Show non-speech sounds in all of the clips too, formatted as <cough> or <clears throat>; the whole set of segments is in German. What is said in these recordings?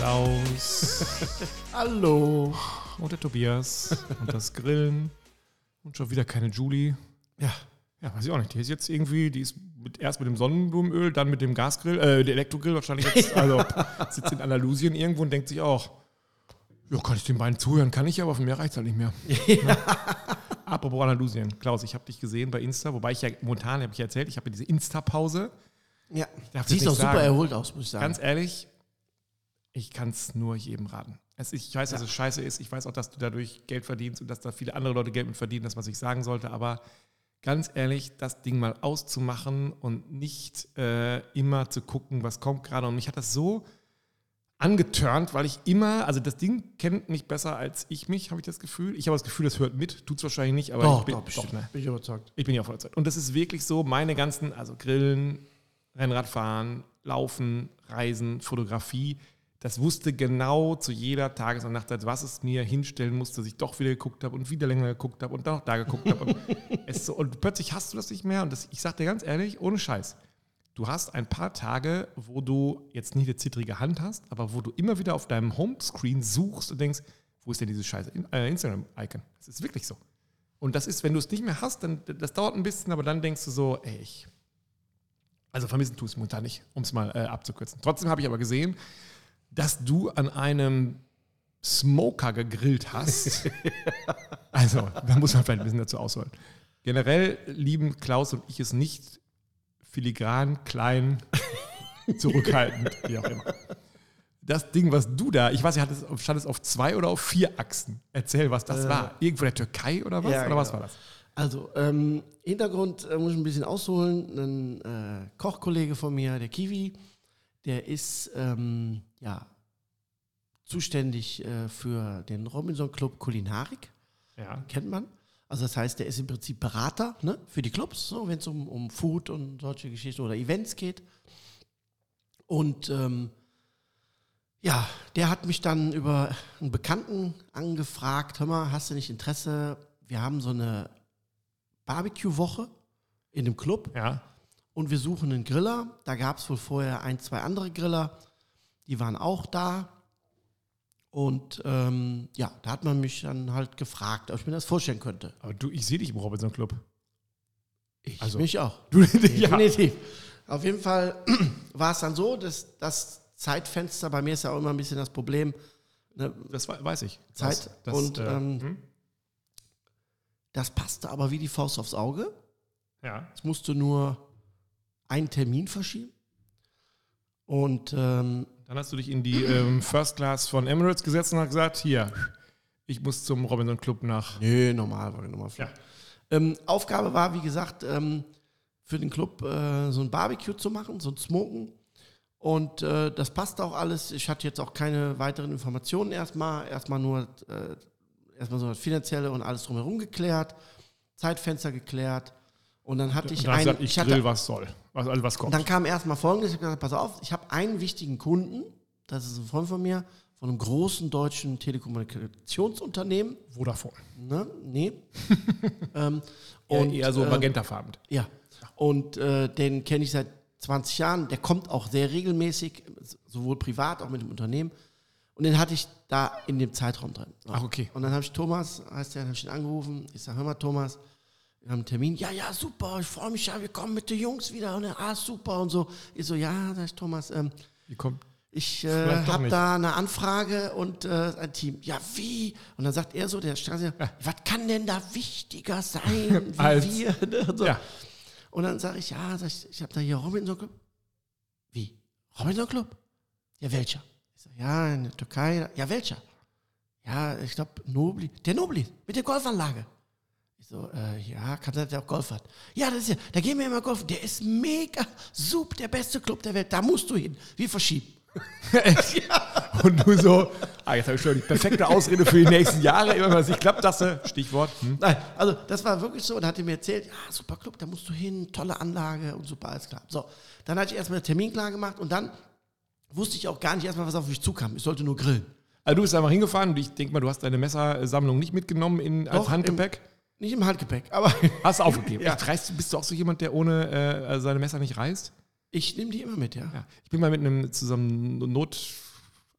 Klaus <laughs> Hallo. und der Tobias und das Grillen und schon wieder keine Julie. Ja, Ja, weiß ich auch nicht. Die ist jetzt irgendwie, die ist mit, erst mit dem Sonnenblumenöl, dann mit dem Gasgrill, äh, der Elektrogrill wahrscheinlich jetzt, <laughs> also sitzt in Andalusien irgendwo und denkt sich auch, ja, kann ich den beiden zuhören? Kann ich, aber von mir reicht es halt nicht mehr. <laughs> Ne? Apropos Andalusien. Klaus, ich habe dich gesehen bei Insta, wobei ich ja momentan, habe ich ja erzählt, ich habe ja diese Insta-Pause. ja. Siehst auch super erholt aus, muss ich sagen. Ganz ehrlich, ich kann es nur jedem raten. Es, ich weiß, dass es scheiße ist. Ich weiß auch, dass du dadurch Geld verdienst und dass da viele andere Leute Geld mit verdienen, das, was ich sagen sollte. Aber ganz ehrlich, das Ding mal auszumachen und nicht äh, immer zu gucken, was kommt gerade. Und mich hat das so angeturnt, weil ich immer, also das Ding kennt mich besser als ich mich, habe ich das Gefühl. Ich habe das Gefühl, das hört mit, tut es wahrscheinlich nicht, aber doch, ich bin, doch, bestimmt. ne? Bin ich überzeugt. Ich bin ja voller Zeit. Und das ist wirklich so, meine ganzen, also Grillen, Rennradfahren, Laufen, Reisen, Fotografie, das wusste genau zu jeder Tages- und Nachtzeit, was es mir hinstellen musste, dass ich doch wieder geguckt habe und wieder länger geguckt habe und dann noch da geguckt habe. Und, <laughs> es so, und plötzlich hast du das nicht mehr. Und das, ich sage dir ganz ehrlich, ohne Scheiß, du hast ein paar Tage, wo du jetzt nicht eine zittrige Hand hast, aber wo du immer wieder auf deinem Homescreen suchst und denkst, wo ist denn dieses scheiße In- äh, Instagram-Icon? Das ist wirklich so. Und das ist, wenn du es nicht mehr hast, dann das dauert ein bisschen, aber dann denkst du so, ey, ich. Also vermissen tust du momentan nicht, um es mal äh, abzukürzen. Trotzdem habe ich aber gesehen, dass du an einem Smoker gegrillt hast. <laughs> also, da muss man vielleicht ein bisschen dazu ausholen. Generell lieben Klaus und ich es nicht filigran, klein, <laughs> zurückhaltend, wie auch immer. Das Ding, was du da, ich weiß nicht, stand es auf zwei oder auf vier Achsen? Erzähl, was das Äh, war. Irgendwo in der Türkei oder was? ja, oder was genau. war das? Also, ähm, Hintergrund äh, muss ich ein bisschen ausholen. Ein äh, Kochkollege von mir, der Kiwi, der ist ähm, ja, zuständig äh, für den Robinson Club Kulinarik. Ja. kennt man. Also das heißt, der ist im Prinzip Berater ne, für die Clubs, so, wenn es um, um Food und solche Geschichten oder Events geht. Und ähm, ja, der hat mich dann über einen Bekannten angefragt, hör mal, hast du nicht Interesse? Wir haben so eine Barbecue-Woche in dem Club Ja. und wir suchen einen Griller. Da gab es wohl vorher ein, zwei andere Griller, die waren auch da. Und ähm, ja, da hat man mich dann halt gefragt, ob ich mir das vorstellen könnte. Aber du, ich sehe dich im Robinson Club. Ich Also- mich auch. Du, <laughs> ja. Definitiv. Auf jeden Fall <clears throat> war es dann so, dass das Zeitfenster, bei mir ist ja auch immer ein bisschen das Problem, ne, Das we- weiß ich. Zeit Das, das, und äh, ähm, hm? das passte aber wie die Faust aufs Auge. ja. Es musste nur einen Termin verschieben. Und ähm, Dann hast du dich in die ähm, First Class von Emirates gesetzt und hast gesagt, hier, ich muss zum Robinson Club nach. Nö, normal war normal. Ja. Ähm, Aufgabe war, wie gesagt, ähm, für den Club äh, so ein Barbecue zu machen, so ein Smoken. Und äh, das passt auch alles. Ich hatte jetzt auch keine weiteren Informationen erstmal. Erstmal nur äh, erstmal so das Finanzielle und alles drumherum geklärt, Zeitfenster geklärt. Und dann hatte ich einen. gesagt, ich, ich hatte, was soll. Was, also was kommt. dann kam erstmal folgendes: Ich habe gesagt, pass auf, ich habe einen wichtigen Kunden, das ist ein Freund von mir, von einem großen deutschen Telekommunikationsunternehmen. Vodafone. Ne? Nee. <laughs> ähm, Und eher so ähm, magentafarben. ja. Und äh, den kenne ich seit 20 Jahren. Der kommt auch sehr regelmäßig, sowohl privat, auch mit dem Unternehmen. Und den hatte ich da in dem Zeitraum drin. So. Ach, okay. Und dann habe ich Thomas, heißt der, habe ich ihn angerufen. Ich sage, hör mal, Thomas, wir haben einen Termin. Ja, ja, super, ich freue mich ja, wir kommen mit den Jungs wieder. Und er, ah, super und so. Ich so, ja, sag ich, Thomas, ähm, Wie kommt. ich äh, habe da eine Anfrage und äh, ein Team. Ja, wie? Und dann sagt er so, der Straße, was kann denn da wichtiger sein <laughs> wie Als- wir? Ne? Und, so. Ja. und dann sage ich, ja, sag ich, ich habe da hier Robinson Club. Wie? Robinson Club? Ja, welcher? Ich sag, ja, in der Türkei. Ja, welcher? Ja, ich glaube, Nobli. Der Nobli, mit der Golfanlage. Ich so, äh, ja, kann sein, dass der auch Golf hat. Ja, das ist ja, da gehen wir immer golfen. Der ist mega, super, der beste Club der Welt. Da musst du hin. Wir verschieben. <laughs> Und du so, ah, jetzt habe ich schon die perfekte Ausrede für die nächsten Jahre. Immer wenn es nicht klappt, du, Stichwort. Hm? Nein, also das war wirklich so. Und hat er mir erzählt, ja, super Club, da musst du hin, tolle Anlage und super, alles klar. So, dann hatte ich erstmal den Termin klar gemacht und dann wusste ich auch gar nicht erstmal, was auf mich zukam. Ich sollte nur grillen. Also du bist einfach hingefahren und ich denke mal, du hast deine Messersammlung nicht mitgenommen in, als Doch, Handgepäck. Nicht im Handgepäck, aber <laughs> Hast du aufgegeben. Ja. Reist, bist du auch so jemand, der ohne äh, seine Messer nicht reist? ich nehme die immer mit, ja. Ja. Ich bin mal mit einem zusammen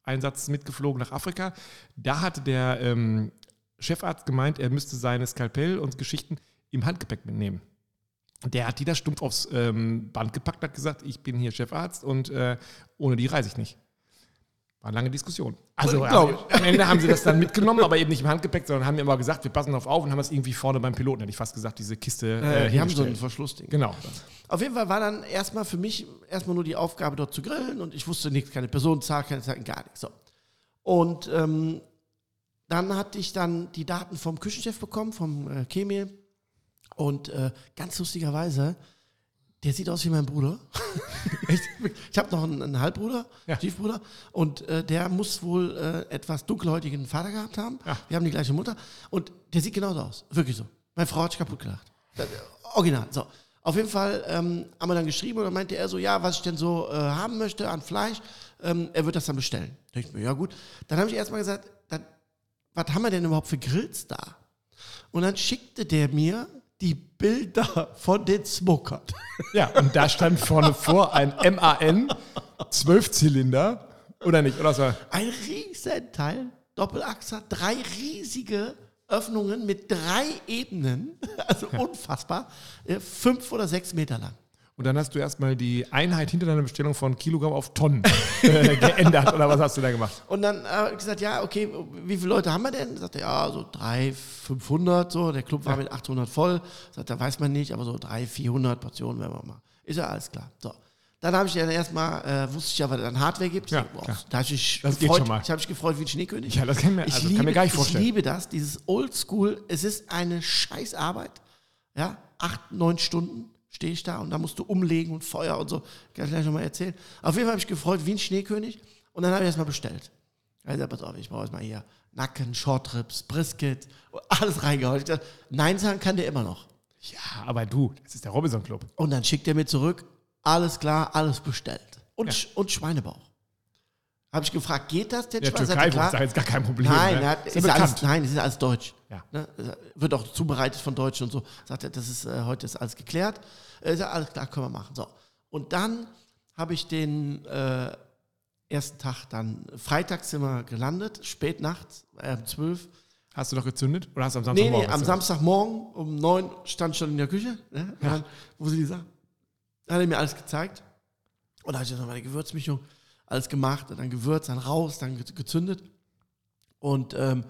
Einsatz mitgeflogen nach Afrika. Da hatte der ähm, Chefarzt gemeint, er müsste seine Skalpell und Geschichten im Handgepäck mitnehmen. Der hat die da stumpf aufs ähm, Band gepackt, hat gesagt, ich bin hier Chefarzt und äh, ohne die reise ich nicht. War eine lange Diskussion. Also ja, am Ende haben sie das dann mitgenommen, aber eben nicht im Handgepäck, sondern haben mir immer gesagt, wir passen darauf auf und haben das irgendwie vorne beim Piloten, hätte ich fast gesagt, diese Kiste. Äh, Äh, die haben so ein. Verschlussding. Genau. Auf jeden Fall war dann erstmal für mich erstmal nur die Aufgabe, dort zu grillen und ich wusste nichts, keine Personenzahl, keine Zeiten, gar nichts. So. Und ähm, dann hatte ich dann die Daten vom Küchenchef bekommen, vom äh, Kemil. Und äh, ganz lustigerweise, der sieht aus wie mein Bruder. <laughs> Ich habe noch einen, einen Halbbruder, Ja. Stiefbruder. Und äh, der muss wohl äh, etwas dunkelhäutigen Vater gehabt haben. Ja. Wir haben die gleiche Mutter. Und der sieht genauso aus. Wirklich so. Meine Frau hat sich kaputt gelacht. Das, äh, original. So. Auf jeden Fall ähm, haben wir dann geschrieben und dann meinte er so, ja, was ich denn so äh, haben möchte an Fleisch, ähm, er wird das dann bestellen. Da ich mir, ja gut. Dann habe ich erstmal gesagt, dann, was haben wir denn überhaupt für Grills da? Und dann schickte der mir die Bilder von den Smokern. Ja, und da stand vorne vor ein MAN, Zwölfzylinder, oder nicht? Oder war? Ein riesen Teil, Doppelachser, drei riesige Öffnungen mit drei Ebenen, <laughs> also unfassbar, äh, fünf oder sechs Meter lang. Und dann hast du erstmal die Einheit hinter deiner Bestellung von Kilogramm auf Tonnen <laughs> äh, geändert, oder was hast du da gemacht? Und dann habe ich gesagt, ja, okay, wie viele Leute haben wir denn? Sagt er, ja, so 300, 500, so. Der Club war mit 800 voll. Sagt er, weiß man nicht, aber so 300, 400 Portionen werden wir mal. Ist ja alles klar. So. Dann habe ich dann erstmal, äh, wusste ich ja, was es an Hardware gibt. Ja, klar. da habe ich mich Das geht gefreut. schon mal. Ich habe mich gefreut wie ein Schneekönig. Ja, das kann, mir, Ich, also, liebe, kann mir gar nicht ich vorstellen. liebe das, dieses Oldschool. Es ist eine Scheißarbeit. Ja, acht, neun Stunden stehe ich da und da musst du umlegen und Feuer und so. Kann ich gleich nochmal erzählen. Auf jeden Fall habe ich gefreut wie ein Schneekönig und dann habe ich erstmal bestellt. Also, pass auf, ich brauche jetzt mal hier Nacken, Shortrips, Brisket, alles reingehauen. Ich dachte, Nein sagen kann der immer noch. Ja, aber du, das ist der Robinson Club. Und dann schickt er mir zurück, alles klar, alles bestellt. Und, Sch- und Schweinebauch. Habe ich gefragt, geht das denn? Der Schwein? Türkei er, ist jetzt gar kein Problem. Nein, ne? hat, ist ist ja ja alles, nein, ist alles deutsch. Ja. Ne? Wird auch zubereitet von Deutschen und so. Sagt er, das ist äh, heute ist alles geklärt. Äh, ist ja alles klar, können wir machen. So. Und dann habe ich den äh, ersten Tag dann, freitags sind wir gelandet, spät nachts, äh, um 12. Hast du doch gezündet? Oder hast du am Samstag Nee, nee, am? Samstagmorgen um 9 stand schon in der Küche. Ne? Dann, wo sie die Sachen. Hat er mir alles gezeigt. Und da habe ich dann noch meine Gewürzmischung alles gemacht, und dann Gewürz, dann raus, dann ge- gezündet. Und ähm,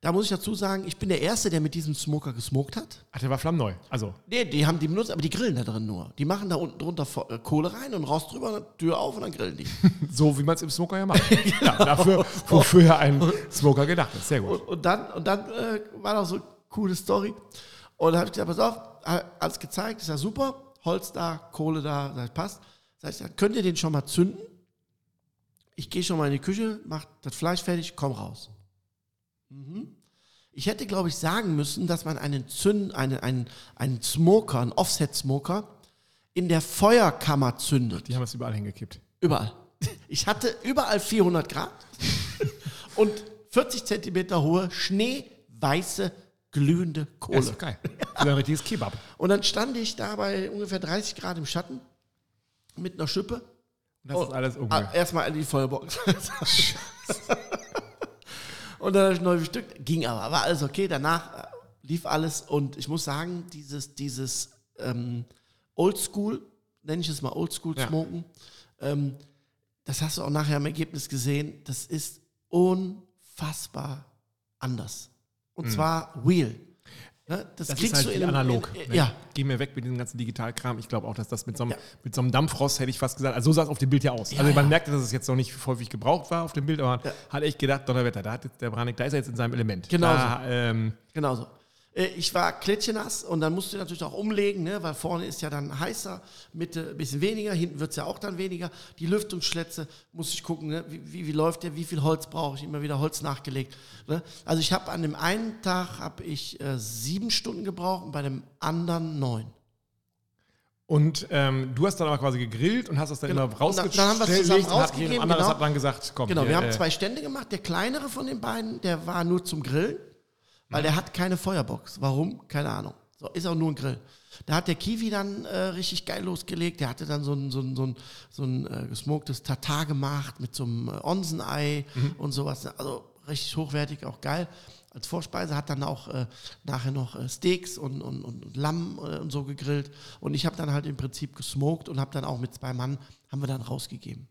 da muss ich dazu sagen, ich bin der Erste, der mit diesem Smoker gesmoked hat. Ach, der war flammneu. Also, Nee, die haben die benutzt, aber die grillen da drin nur. Die machen da unten drunter äh, Kohle rein und raus drüber, Tür auf und dann grillen die. <laughs> so wie man es im Smoker ja macht. <laughs> ja, dafür, wofür ein Smoker gedacht ist. Sehr gut. Und, und dann, und dann äh, war noch so eine coole Story. Und da habe ich gesagt, pass auf, alles gezeigt, ist ja super. Holz da, Kohle da, das passt. Sag ich, ja, könnt ihr den schon mal zünden? Ich gehe schon mal in die Küche, mach das Fleisch fertig, komm raus. Mhm. Ich hätte, glaube ich, sagen müssen, dass man einen Zünd, einen, einen, einen Smoker, einen Offset-Smoker, in der Feuerkammer zündet. Die haben es überall hingekippt. Überall. Ich hatte überall 400 Grad <laughs> und 40 Zentimeter hohe, schneeweiße, glühende Kohle. ist doch geil. <laughs> Das ist ein richtiges Kebab. Und dann stand ich da bei ungefähr 30 Grad im Schatten mit einer Schippe. Das Oh, ist alles Ah, ungeil. erstmal in die Feuerbox. <laughs> und dann habe ich neu bestückt. Ging aber, war alles okay. Danach äh, lief alles und ich muss sagen, dieses, dieses ähm, Oldschool, nenne ich es mal Oldschool Ja. Ähm, das hast du auch nachher im Ergebnis gesehen, das ist unfassbar anders. Und zwar real. Ne? Das. Das kriegst ist halt du in analog. In, ne? ja, Geh mir weg mit diesem ganzen Digitalkram. Ich glaube auch, dass das mit so, einem, Ja. mit so einem Dampfrost, hätte ich fast gesagt, also so sah es auf dem Bild ja aus. Ja, also man ja. merkte, dass es jetzt noch nicht häufig gebraucht war auf dem Bild, aber man Ja. hat echt gedacht, Donnerwetter, da hat der Branik, da ist er jetzt in seinem Element. Genau Da, ähm, Genau so. Äh, Ich war klitschenass und dann musst du natürlich auch umlegen, ne? weil vorne ist ja dann heißer, Mitte ein bisschen weniger, hinten wird es ja auch dann weniger. Die Lüftungsschlätze muss ich gucken, ne? wie, wie, wie läuft der, wie viel Holz brauche ich, immer wieder Holz nachgelegt. Ne? Also ich habe an dem einen Tag habe ich äh, sieben Stunden gebraucht und bei dem anderen neun. und ähm, du hast dann aber quasi gegrillt und hast das dann Genau. immer Und dann- rausgestellt. dann haben wir es zusammen und rausgegeben, anderes genau. hat dann gesagt, komm, Genau, hier, wir haben äh, zwei Stände gemacht. Der kleinere von den beiden, der war nur zum Grillen, weil der hat keine Feuerbox. Warum? Keine Ahnung. So, ist auch nur ein Grill. Da hat der Kiwi dann äh, richtig geil losgelegt. Der hatte dann so ein, so ein, so ein, so ein äh, gesmoktes Tatar gemacht mit so einem äh, Onsenei und sowas. Also richtig hochwertig, auch geil. Als Vorspeise hat dann auch äh, nachher noch äh, Steaks und, und, und, Lamm äh, und so gegrillt. Und ich habe dann halt im Prinzip gesmoked und habe dann auch mit zwei Mann, haben wir dann rausgegeben.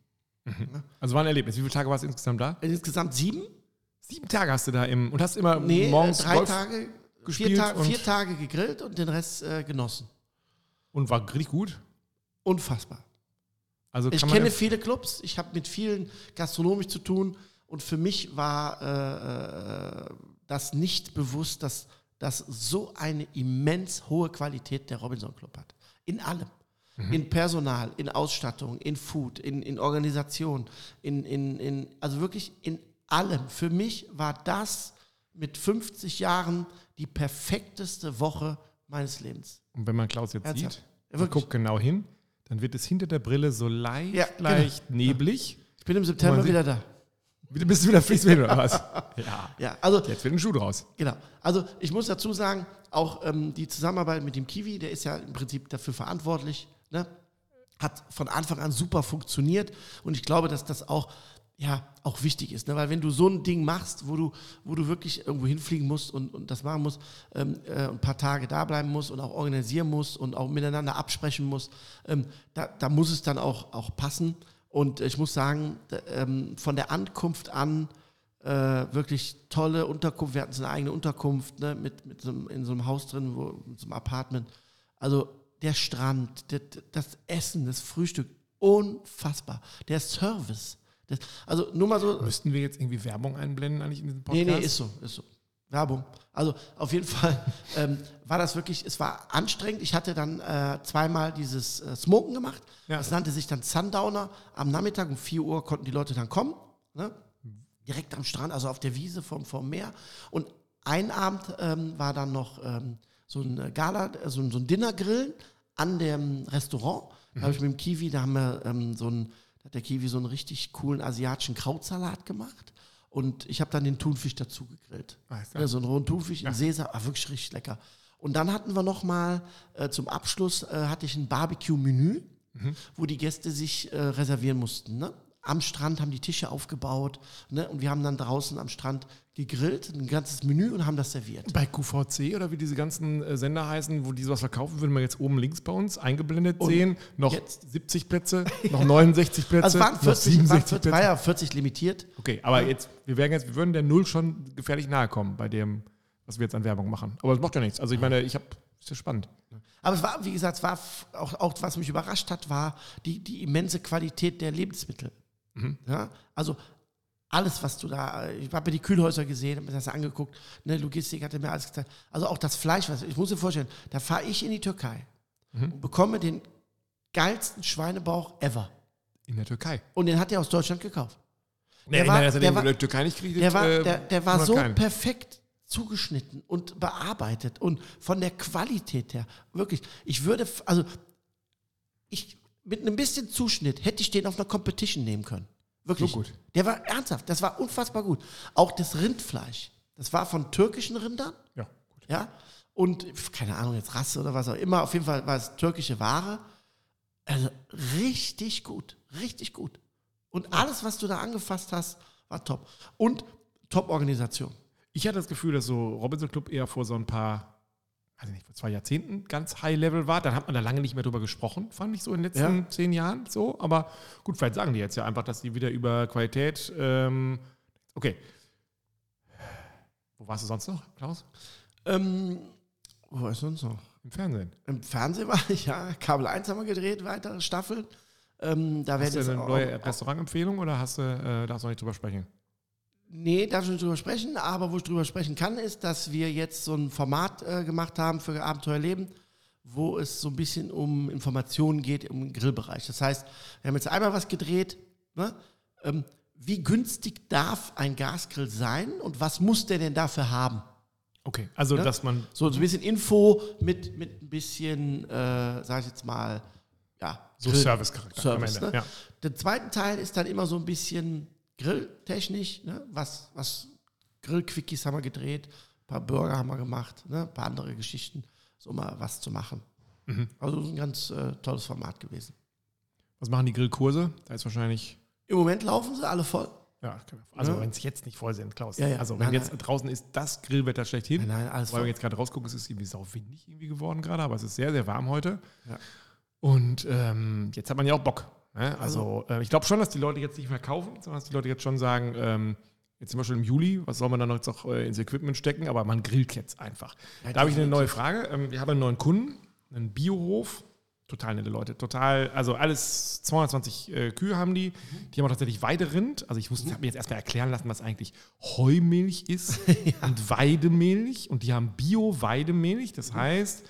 Also war ein Erlebnis. Wie viele Tage warst du insgesamt da? Insgesamt sieben? Sieben Tage hast du da im und hast immer Nee, morgens äh, drei Golf Tage, gespielt vier, Ta vier Tage gegrillt und den Rest äh, genossen. und war richtig gut. Unfassbar. Also Ich kenne viele Clubs, ich habe mit vielen gastronomisch zu tun und für mich war äh, äh, das nicht bewusst, dass das so eine immens hohe Qualität der Robinson Club hat. In allem. In Personal, in Ausstattung, in Food, in, in Organisation, in, in, in, also wirklich in allem. Für mich war das mit 50 Jahren die perfekteste Woche meines Lebens. Und wenn man Klaus jetzt Ernsthaft? sieht, Ja, wirklich. guckt genau hin, dann wird es hinter der Brille so leicht, Ja, genau. leicht neblig. Ich bin im September Man wieder da. Du bist du wieder fließt wieder oder was? <laughs> Ja. Ja, also Jetzt wird ein Schuh draus. Genau. Also ich muss dazu sagen, auch ähm, die Zusammenarbeit mit dem Kiwi, der ist ja im Prinzip dafür verantwortlich, ne? hat von Anfang an super funktioniert und ich glaube, dass das auch ja auch wichtig ist, ne? weil wenn du so ein Ding machst, wo du wo du wirklich irgendwo hinfliegen musst und, und das machen musst, ähm, äh, ein paar Tage da bleiben musst und auch organisieren musst und auch miteinander absprechen musst, ähm, da, da muss es dann auch auch passen und ich muss sagen, ähm, von der Ankunft an äh, wirklich tolle Unterkunft. Wir hatten so eine eigene Unterkunft ne, mit, mit so einem, in so einem Haus drin, wo, mit so einem Apartment. Also der Strand, der, das Essen, das Frühstück, unfassbar. Der Service. Das, also nur mal so. Müssten wir jetzt irgendwie Werbung einblenden eigentlich in diesem Nee, Podcast? nee, ist so, ist so. Werbung. Also auf jeden <laughs> Fall ähm, war das wirklich, es war anstrengend. Ich hatte dann äh, zweimal dieses äh, Smoken gemacht. Ja. Das nannte sich dann Sundowner. Am Nachmittag um 4 Uhr konnten die Leute dann kommen. Ne? Direkt am Strand, also auf der Wiese vom, vom Meer. Und ein Abend ähm, war dann noch ähm, so ein äh, Gala, äh, so, ein- so ein Dinnergrillen an dem Restaurant. Da habe ich mit dem Kiwi, da haben wir ähm, so ein, hat der Kiwi so einen richtig coolen asiatischen Krautsalat gemacht. Und ich habe dann den Thunfisch dazu gegrillt. Klar. Ja, so einen rohen Thunfisch in Sesam, war wirklich richtig lecker. Und dann hatten wir noch mal äh, zum Abschluss äh, hatte ich ein Barbecue-Menü, wo die Gäste sich äh, reservieren mussten. Ne? Am Strand haben die Tische aufgebaut ne? und wir haben dann draußen am Strand gegrillt, ein ganzes Menü und haben das serviert. Bei QVC oder wie diese ganzen äh, Sender heißen, wo die sowas verkaufen, würden wir jetzt oben links bei uns eingeblendet sehen. Noch jetzt- 70 Plätze, noch 69 <laughs> Plätze, Also waren noch 40, waren 67 40, Plätze. ja 40 limitiert. Okay, aber jetzt, wir wären jetzt, wir würden der Null schon gefährlich nahe kommen bei dem, was wir jetzt an Werbung machen. Aber das macht ja nichts. Also ich meine, ich habe, ist ja spannend. Aber es war, wie gesagt, es war auch, auch was mich überrascht hat, war die, die immense Qualität der Lebensmittel. Ja, also alles, was du da, ich habe mir die Kühlhäuser gesehen, habe mir das angeguckt, ne, Logistik hatte mir alles gezeigt. Also auch das Fleisch, was, ich muss dir vorstellen, da fahre ich in die Türkei und bekomme den geilsten Schweinebauch ever. In der Türkei. Und den hat er aus Deutschland gekauft. Nee, ich war- meine, dass er der den war- in der Türkei nicht kriegt. Der war, äh, der, der war so keinen. perfekt zugeschnitten und bearbeitet und von der Qualität her, wirklich, ich würde, also ich, mit einem bisschen Zuschnitt hätte ich den auf einer Competition nehmen können. Wirklich. So gut. Der war ernsthaft, das war unfassbar gut. Auch das Rindfleisch, das war von türkischen Rindern, Ja, gut. ja, und keine Ahnung, jetzt Rasse oder was auch immer, auf jeden Fall war es türkische Ware. Also richtig gut, richtig gut. Und alles, was du da angefasst hast, war top. Und Top-Organisation. Ich hatte das Gefühl, dass so Robinson Club eher vor so ein paar, weiß ich nicht, vor zwei Jahrzehnten ganz High-Level war. Dann hat man da lange nicht mehr drüber gesprochen, fand ich so in den letzten Ja. zehn Jahren so. Aber gut, vielleicht sagen die jetzt ja einfach, dass die wieder über Qualität. Ähm, okay. Wo warst du sonst noch, Klaus? Ähm, wo war ich sonst noch? Im Fernsehen. Im Fernsehen war ich, ja. Kabel 1 haben wir gedreht, weitere Staffeln. Ähm, da Hast du eine neue Restaurantempfehlung oder hast du, äh, darfst du noch nicht drüber sprechen? Nee, darf ich nicht drüber sprechen, aber wo ich drüber sprechen kann, ist, dass wir jetzt so ein Format äh, gemacht haben für Abenteuerleben, wo es so ein bisschen um Informationen geht im Grillbereich. Das heißt, wir haben jetzt einmal was gedreht, ne? ähm, wie günstig darf ein Gasgrill sein und was muss der denn dafür haben? Okay, also Ja? dass man So, so ein bisschen Info mit, mit ein bisschen, äh, sag ich jetzt mal, ja. so Service-Charakter Service, am Ende. ne? Ja. Der zweite Teil ist dann immer so ein bisschen grilltechnisch, ne? was, was Grillquickies haben wir gedreht, ein paar Burger haben wir gemacht, ne? ein paar andere Geschichten. so mal was zu machen. Mhm. Also ein ganz äh, tolles Format gewesen. Was machen die Grillkurse? Da ist wahrscheinlich. Im Moment laufen sie alle voll. Ja, also Ja. wenn es jetzt nicht voll sind, Klaus. Ja, ja. Also wenn Nein, jetzt nein. draußen ist das Grillwetter schlechthin. Nein, nein, alles Weil wir jetzt gerade rausgucken, es ist irgendwie sau windig irgendwie geworden gerade, aber es ist sehr, sehr warm heute. Ja. Und ähm, jetzt hat man ja auch Bock. Ne? Also äh, ich glaube schon, dass die Leute jetzt nicht mehr kaufen, sondern dass die Leute jetzt schon sagen, ähm, jetzt sind wir schon im Juli, was soll man dann jetzt noch äh, ins Equipment stecken, aber man grillt jetzt einfach. Ja, da habe ich eine neue Frage. Ähm, wir haben einen neuen Kunden, einen Biohof. Total nette Leute, total, also alles 220 äh, Kühe haben die. Die haben auch tatsächlich Weiderind. Also ich musste, habe mir jetzt erstmal erklären lassen, was eigentlich Heumilch ist <laughs> und Weidemilch. Und die haben Bio-Weidemilch. Das heißt,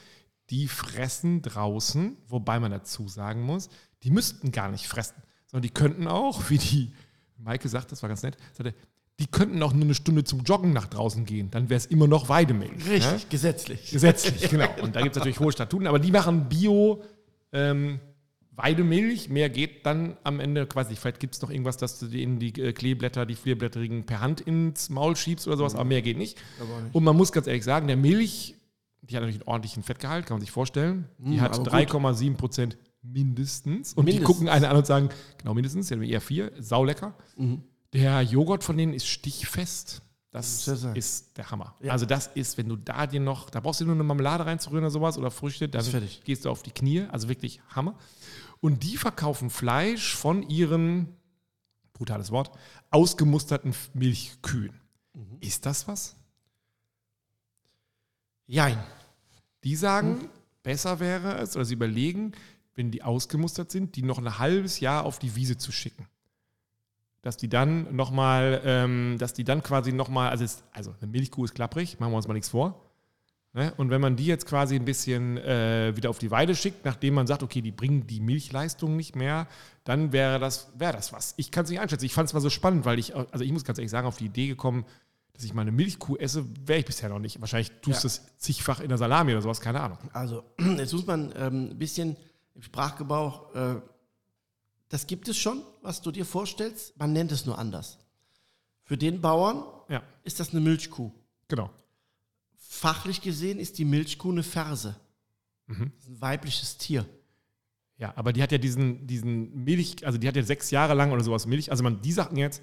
die fressen draußen, wobei man dazu sagen muss, die müssten gar nicht fressen, sondern die könnten auch, wie die Maike sagt, das war ganz nett, sagte, die könnten auch nur eine Stunde zum Joggen nach draußen gehen, dann wäre es immer noch Weidemilch. Richtig, Ja? gesetzlich. Gesetzlich, <laughs> genau. Und da gibt es natürlich hohe Statuten, aber die machen Bio ähm, Weidemilch. Mehr geht dann am Ende quasi. Vielleicht gibt es noch irgendwas, dass du denen die äh, Kleeblätter, die vierblättrigen per Hand ins Maul schiebst oder sowas, aber mehr geht nicht. Nicht. Und man muss ganz ehrlich sagen, der Milch, die hat natürlich einen ordentlichen Fettgehalt, kann man sich vorstellen. Die Mm, hat aber gut. 3,7 Prozent mindestens. Und die Mindestens. gucken eine an und sagen, genau mindestens, die haben eher vier, saulecker. Mhm. Der Joghurt von denen ist stichfest. Das ist der Hammer. Ja. Also das ist, wenn du da dir noch, da brauchst du nur eine Marmelade reinzurühren oder sowas oder Früchte, dann gehst du auf die Knie. Also wirklich Hammer. Und die verkaufen Fleisch von ihren, brutales Wort, ausgemusterten Milchkühen. Mhm. Ist das was? Jein. Die sagen, Hm. besser wäre es, oder sie überlegen, wenn die ausgemustert sind, die noch ein halbes Jahr auf die Wiese zu schicken. Dass die dann nochmal, ähm, dass die dann quasi nochmal, also, es- also eine Milchkuh ist klapprig, machen wir uns mal nichts vor. Ne? Und wenn man die jetzt quasi ein bisschen äh, wieder auf die Weide schickt, nachdem man sagt, okay, die bringen die Milchleistung nicht mehr, dann wäre das, wäre das was. Ich kann es nicht einschätzen. Ich fand es mal so spannend, weil ich, also ich muss ganz ehrlich sagen, auf die Idee gekommen, dass ich mal eine Milchkuh esse, wäre ich bisher noch nicht. Wahrscheinlich tust du Ja. es zigfach in der Salami oder sowas, keine Ahnung. Also, <clears throat> jetzt muss man ähm, ein bisschen im Sprachgebrauch, äh, das gibt es schon, was du dir vorstellst, man nennt es nur anders. Für den Bauern Ja, ist das eine Milchkuh. genau. Fachlich gesehen ist die Milchkuh eine Ferse. Mhm. Das ist ein weibliches Tier. Ja, aber die hat ja diesen, diesen Milch, also die hat ja sechs Jahre lang oder sowas Milch. Also man, die sagten jetzt,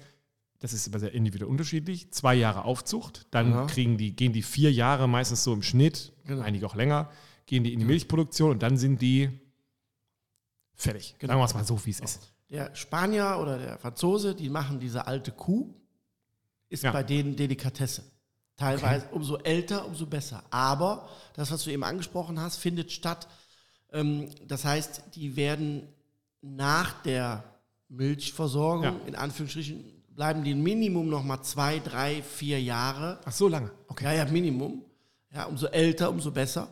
das ist aber sehr individuell unterschiedlich, zwei Jahre Aufzucht, dann Ja. kriegen die, gehen die vier Jahre meistens so im Schnitt, Genau. einige auch länger, gehen die in die Milchproduktion und dann sind die fertig. Genau. Sagen wir es mal so, wie es ist. Der Spanier oder der Franzose, die machen diese alte Kuh, ist Ja. bei denen Delikatesse. Teilweise umso älter, umso besser. Aber das, was du eben angesprochen hast, findet statt. Ähm, das heißt, die werden nach der Milchversorgung, Ja. in Anführungsstrichen, bleiben die Minimum noch mal zwei, drei, vier Jahre. Ach, so lange. Okay. Ja, ja, Minimum. Ja, umso älter, umso besser.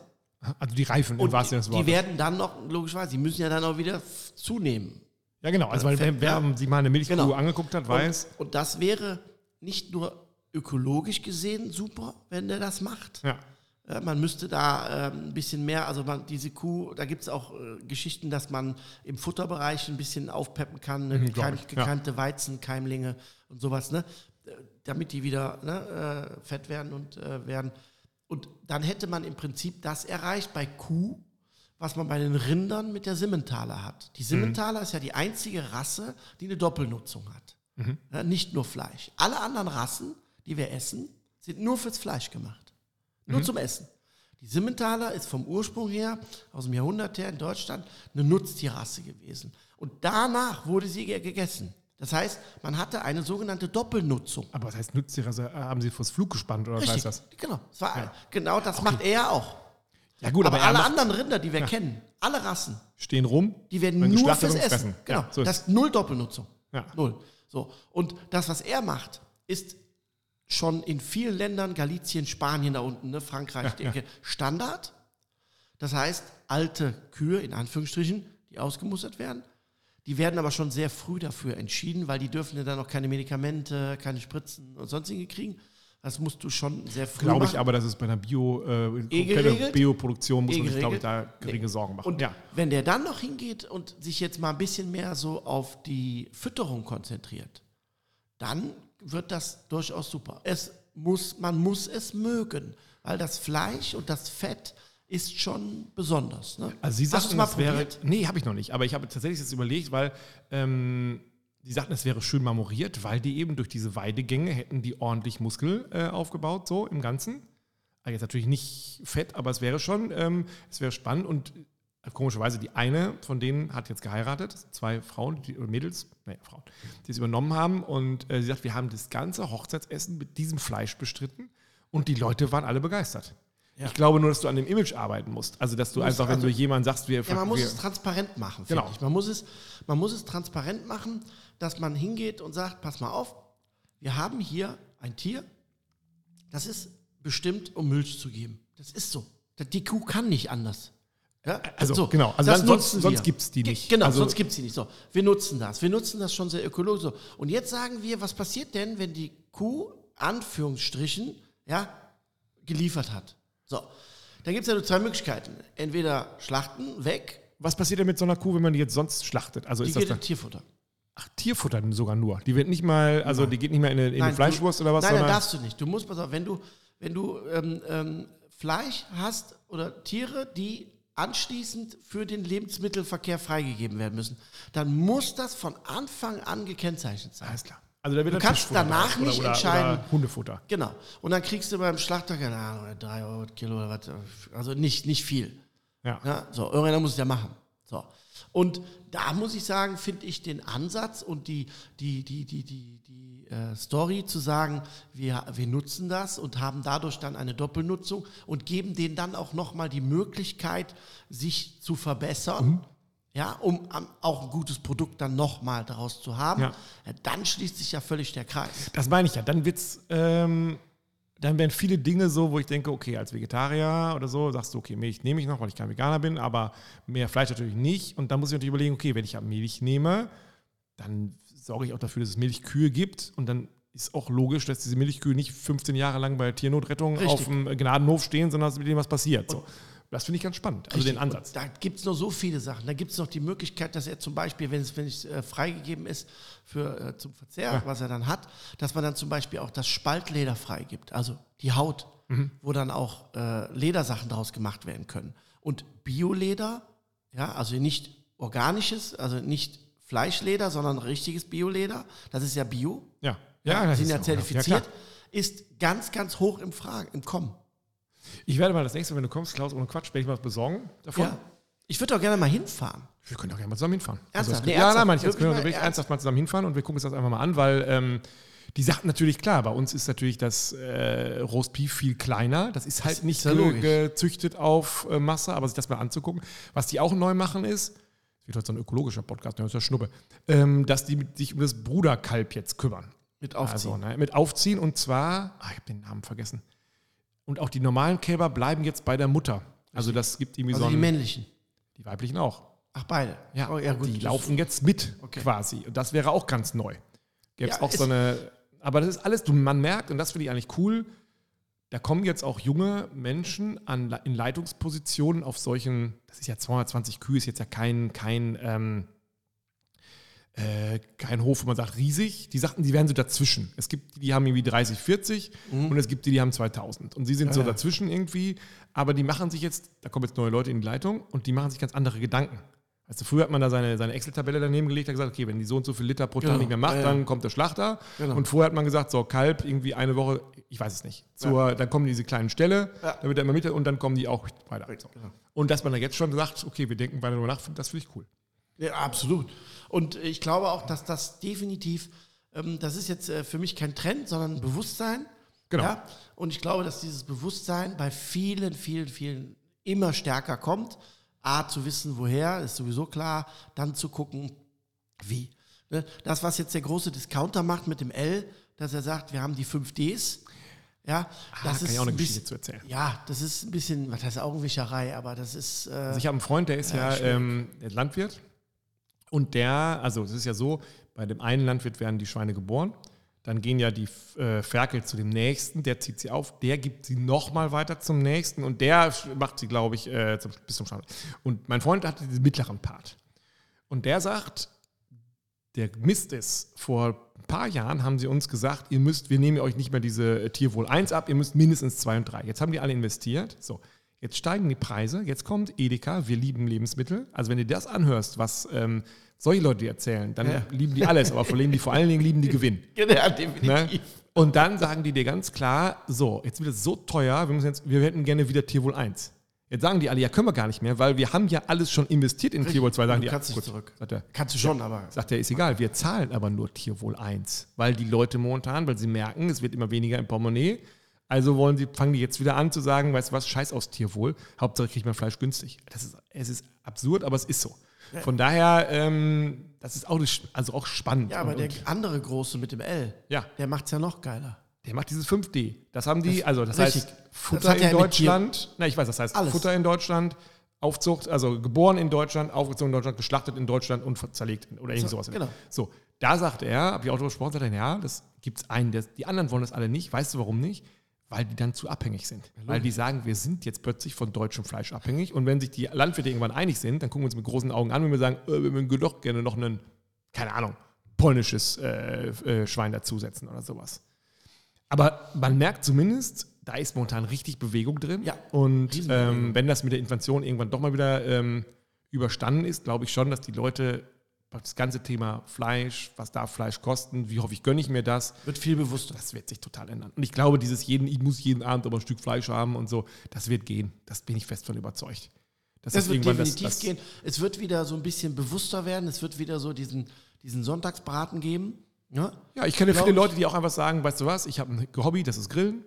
Also die Reifen, im Und wahrsten Sinne die werden dann noch, logischerweise, die müssen ja dann auch wieder zunehmen. Ja, genau. Also weil, wer, wer sich mal eine Milchkuh Genau. angeguckt hat, weiß, Und, und das wäre nicht nur ökologisch gesehen super, wenn der das macht. ja. Äh, Man müsste da ähm, ein bisschen mehr, also man, diese Kuh, da gibt es auch äh, Geschichten, dass man im Futterbereich ein bisschen aufpeppen kann, ne? Mhm, glaub Gekeim, ich, ja. gekeimte Weizenkeimlinge und sowas, ne? Äh, damit die wieder ne, äh, fett werden und äh, werden. Und dann hätte man im Prinzip das erreicht bei Kuh, was man bei den Rindern mit der Simmentaler hat. Die Simmentaler ist ja die einzige Rasse, die eine Doppelnutzung hat. Ja, nicht nur Fleisch. Alle anderen Rassen, die wir essen, sind nur fürs Fleisch gemacht. Nur zum Essen. Die Simmentaler ist vom Ursprung her, aus dem Jahrhundert her in Deutschland, eine Nutztierrasse gewesen. Und danach wurde sie ge- gegessen. Das heißt, man hatte eine sogenannte Doppelnutzung. Aber was heißt Nutztiere? Also, äh, haben sie vors Flug gespannt oder was heißt das? Genau, das war, genau das macht er auch. Ja gut, aber aber, er alle anderen Rinder, die wir kennen, alle Rassen, stehen rum. die werden nur fürs Essen. fressen. Genau, Ja, so das ist null Doppelnutzung. Ja. Null. So. Und das, was er macht, ist schon in vielen Ländern, Galizien, Spanien da unten, ne, Frankreich, Ja, denke, Standard. Das heißt, alte Kühe, in Anführungsstrichen, die ausgemustert werden, die werden aber schon sehr früh dafür entschieden, weil die dürfen ja dann noch keine Medikamente, keine Spritzen und sonstige kriegen. Das musst du schon sehr früh Glaube ich aber, dass es bei einer Bio, äh, Eh? Bioproduktion muss Eh man sich, glaube ich, da geringe Sorgen machen. Und ja. wenn der dann noch hingeht und sich jetzt mal ein bisschen mehr so auf die Fütterung konzentriert, dann wird das durchaus super. Es muss, man muss es mögen, weil das Fleisch und das Fett ist schon besonders. Ne? Also Sie sagten, mal das wäre. Nee, habe ich noch nicht. Aber ich habe tatsächlich das überlegt, weil ähm, die sagten, es wäre schön marmoriert, weil die eben durch diese Weidegänge hätten die ordentlich Muskel äh, aufgebaut, so im Ganzen. Also jetzt natürlich nicht fett, aber es wäre schon, ähm, es wäre spannend und äh, komischerweise die eine von denen hat jetzt geheiratet, zwei Frauen, die, oder Mädels, nee, Frauen, die es übernommen haben und äh, sie sagt, wir haben das ganze Hochzeitsessen mit diesem Fleisch bestritten und die Leute waren alle begeistert. Ja. Ich glaube nur, dass du an dem Image arbeiten musst. Also, dass du Musst einfach, wenn also- du jemandem sagst, wir, Ja, man muss es transparent machen, finde Genau. ich. Man muss, es, man muss es transparent machen, dass man hingeht und sagt, pass mal auf, wir haben hier ein Tier, das ist bestimmt, um Milch zu geben. Das ist so. Die Kuh kann nicht anders. Ja? Also, genau. Also dann- sonst- sonst wir. gibt's die nicht. Genau, Also- sonst gibt es die nicht. So, wir nutzen das. Wir nutzen das schon sehr ökologisch. So. Und jetzt sagen wir, was passiert denn, wenn die Kuh, Anführungsstrichen, ja, geliefert hat? So, dann gibt es ja nur zwei Möglichkeiten. Entweder schlachten, weg, Was passiert denn mit so einer Kuh, wenn man die jetzt sonst schlachtet? Also die ist das geht dann, in Tierfutter. ach, Tierfutter sogar nur. Die wird nicht mal, also die geht nicht mehr in eine, in eine Nein, Fleischwurst du, oder was, Nein, nein, darfst du nicht. Du musst, pass auf, wenn du, wenn du ähm, ähm, Fleisch hast oder Tiere, die anschließend für den Lebensmittelverkehr freigegeben werden müssen, dann muss das von Anfang an gekennzeichnet sein. alles klar. Also da wird Du kannst danach oder, nicht oder, entscheiden. Oder Hundefutter. Genau. Und dann kriegst du beim Schlachter, keine Ahnung, 3 Euro Kilo oder was. Also nicht, nicht viel. Ja. Ja, so, irgendeiner muss es ja machen. So. Und da muss ich sagen, finde ich den Ansatz und die, die, die, die, die, die äh, Story zu sagen, wir, wir nutzen das und haben dadurch dann eine Doppelnutzung und geben denen dann auch nochmal die Möglichkeit, sich zu verbessern. Mhm. Ja, um auch ein gutes Produkt dann nochmal daraus zu haben, Ja. Ja, dann schließt sich ja völlig der Kreis. Das meine ich ja. Dann wird's, ähm, dann werden viele Dinge so, wo ich denke, okay, als Vegetarier oder so, sagst du, okay, Milch nehme ich noch, weil ich kein Veganer bin, aber mehr Fleisch natürlich nicht. Und dann muss ich natürlich überlegen, okay, wenn ich ja Milch nehme, dann sorge ich auch dafür, dass es Milchkühe gibt. Und dann ist auch logisch, dass diese Milchkühe nicht 15 Jahre lang bei Tiernotrettung Richtig. auf dem Gnadenhof stehen, sondern dass mit denen was passiert. So. Das finde ich ganz spannend. Also den Richtig. Ansatz. Und Da gibt es noch so viele Sachen. Da gibt es noch die Möglichkeit, dass er zum Beispiel, wenn es, wenn es äh, freigegeben ist für, äh, zum Verzehr, Ja. was er dann hat, dass man dann zum Beispiel auch das Spaltleder freigibt, also die Haut, Mhm. wo dann auch äh, Ledersachen daraus gemacht werden können. Und Bioleder, ja, also nicht organisches, also nicht Fleischleder, sondern richtiges Bioleder, das ist ja Bio, Ja, ja, das sind ist ja zertifiziert, klar. ist ganz, ganz hoch im Fragen, im Kommen. Ich werde mal das nächste Mal, wenn du kommst, Klaus, ohne Quatsch, werde ich mal was besorgen davon. Ja. Ich würde auch gerne mal hinfahren. Wir können doch gerne mal zusammen hinfahren. Ernsthaft? Also Nee, es, ja, ernsthaft? nein, meine ich jetzt. Können wir mal wirklich ernst? ernsthaft mal zusammen hinfahren und wir gucken uns das einfach mal an, weil ähm, die Sachen natürlich klar, bei uns ist natürlich das äh, Roastbeef viel kleiner. Das ist halt ist nicht ja ge logisch. gezüchtet auf äh, Masse, aber sich das mal anzugucken. Was die auch neu machen ist, es wird heute so ein ökologischer Podcast, das ist ja Schnuppe, ähm, dass die sich um das Bruderkalb jetzt kümmern. Mit aufziehen. Also, ne, mit aufziehen und zwar, ah, ich habe den Namen vergessen. Und auch die normalen Kälber bleiben jetzt bei der Mutter. Also das gibt irgendwie also so die ein, männlichen. die weiblichen auch. Ach, beide. Ja, oh, ja gut. die laufen jetzt mit Okay. quasi. Und das wäre auch ganz neu. Gäbe es Ja, auch so eine. Aber das ist alles, du, man merkt, und das finde ich eigentlich cool, da kommen jetzt auch junge Menschen an, in Leitungspositionen auf solchen, das ist ja 220 Kühe, ist jetzt ja kein, kein, ähm, äh, kein Hof, wo man sagt riesig. Die sagten, die wären so dazwischen. Es gibt die, die haben irgendwie 30, 40 und es gibt die, die haben 2000. Und sie sind so ja. dazwischen irgendwie, aber die machen sich jetzt, da kommen jetzt neue Leute in die Leitung und die machen sich ganz andere Gedanken. Du, früher hat man da seine, seine Excel-Tabelle daneben gelegt, hat gesagt, okay, wenn die so und so viel Liter pro Tag Genau. nicht mehr macht, Ja, ja. dann kommt der Schlachter. Genau. Und vorher hat man gesagt, so Kalb irgendwie eine Woche, ich weiß es nicht. Zur, Dann kommen diese kleinen Ställe, Ja. dann wird er immer mit und dann kommen die auch weiter. So. genau. Und dass man da jetzt schon sagt, okay, wir denken weiter darüber nach, das finde ich cool. Ja, absolut. Und ich glaube auch, dass das definitiv, ähm, das ist jetzt äh, für mich kein Trend, sondern ein Bewusstsein. Genau. Ja? Und ich glaube, dass dieses Bewusstsein bei vielen, vielen, vielen immer stärker kommt. A, zu wissen, woher, ist sowieso klar. Dann zu gucken, wie. Ne? Das, was jetzt der große Discounter macht mit dem L, dass er sagt, wir haben die 5Ds. Ja, das kann ist ich auch eine ein Geschichte bisschen, zu erzählen. Ja, das ist ein bisschen, was heißt Augenwischerei, aber das ist. Äh, Also ich habe einen Freund, der ist ja, schwierig. ähm, Landwirt. Und der, also es ist ja so, bei dem einen Landwirt werden die Schweine geboren. Dann gehen ja die äh, Ferkel zu dem nächsten, der zieht sie auf, der gibt sie nochmal weiter zum nächsten und der macht sie, glaube ich, äh, zum, bis zum Schwein. Und mein Freund hatte diesen mittleren Part. Und der sagt, der Mist ist, vor ein paar Jahren haben sie uns gesagt, ihr müsst, wir nehmen euch nicht mehr diese äh, Tierwohl 1 ab, ihr müsst mindestens 2 und 3. Jetzt haben die alle investiert. So, Jetzt steigen die Preise, jetzt kommt Edeka, wir lieben Lebensmittel. Also wenn du das anhörst, was ähm, solche Leute dir erzählen, dann Ja. lieben die alles, aber vor allem die vor allen Dingen lieben die Gewinn. <laughs> Ja, Ne? definitiv. Und dann sagen die dir ganz klar, so, jetzt wird es so teuer, wir, müssen jetzt, wir hätten gerne wieder Tierwohl 1. Jetzt sagen die alle, ja, können wir gar nicht mehr, weil wir haben ja alles schon investiert in Tierwohl 2. Sagen Du die, kannst ja, nicht gut. zurück. Er, Kannst du schon, aber. sagt er, ist egal, wir zahlen aber nur Tierwohl 1. Weil die Leute momentan, weil sie merken, es wird immer weniger im Portemonnaie, also wollen sie, fangen die jetzt wieder an zu sagen, weißt du was, scheiß aus Tierwohl, Hauptsache kriegt man Fleisch günstig. Das ist, es ist absurd, aber es ist so. Von daher, ähm, das ist auch, also auch spannend. Ja, aber Und- der und- andere Große mit dem L, ja. der macht es ja noch geiler. Der macht dieses 5D. Das haben die, Das- also das richtig. heißt Das Futter er in Deutschland. Na, ich weiß, das heißt Alles. Futter in Deutschland, Aufzucht, also geboren in Deutschland, aufgezogen in Deutschland, geschlachtet in Deutschland und zerlegt oder irgend So, sowas. genau. So, da sagt er, habe ich auch darüber gesprochen, sagt er, ja, das gibt es einen, der, die anderen wollen das alle nicht. Weißt du warum nicht? Weil die dann zu abhängig sind. Weil die sagen, wir sind jetzt plötzlich von deutschem Fleisch abhängig. Und wenn sich die Landwirte irgendwann einig sind, dann gucken wir uns mit großen Augen an, wenn wir sagen, äh, wir würden doch gerne noch einen, keine Ahnung, polnisches äh, äh, Schwein dazusetzen oder sowas. Aber man merkt zumindest, da ist momentan richtig Bewegung drin. Ja, Und ähm, wenn das mit der Inflation irgendwann doch mal wieder ähm, überstanden ist, glaube ich schon, dass die Leute das ganze Thema Fleisch, was darf Fleisch kosten, wie hoffe ich, gönne ich mir das, Wird viel bewusster. das wird sich total ändern. Und ich glaube, dieses jeden, ich muss jeden Abend aber ein Stück Fleisch haben und so, das wird gehen. Das bin ich fest von überzeugt. Das, Das wird definitiv das, das, gehen. Es wird wieder so ein bisschen bewusster werden. Es wird wieder so diesen, diesen Sonntagsbraten geben. Ja? Ja, ich kenne Glaub viele ich. Leute, die auch einfach sagen, weißt du was, ich habe ein Hobby, das ist Grillen.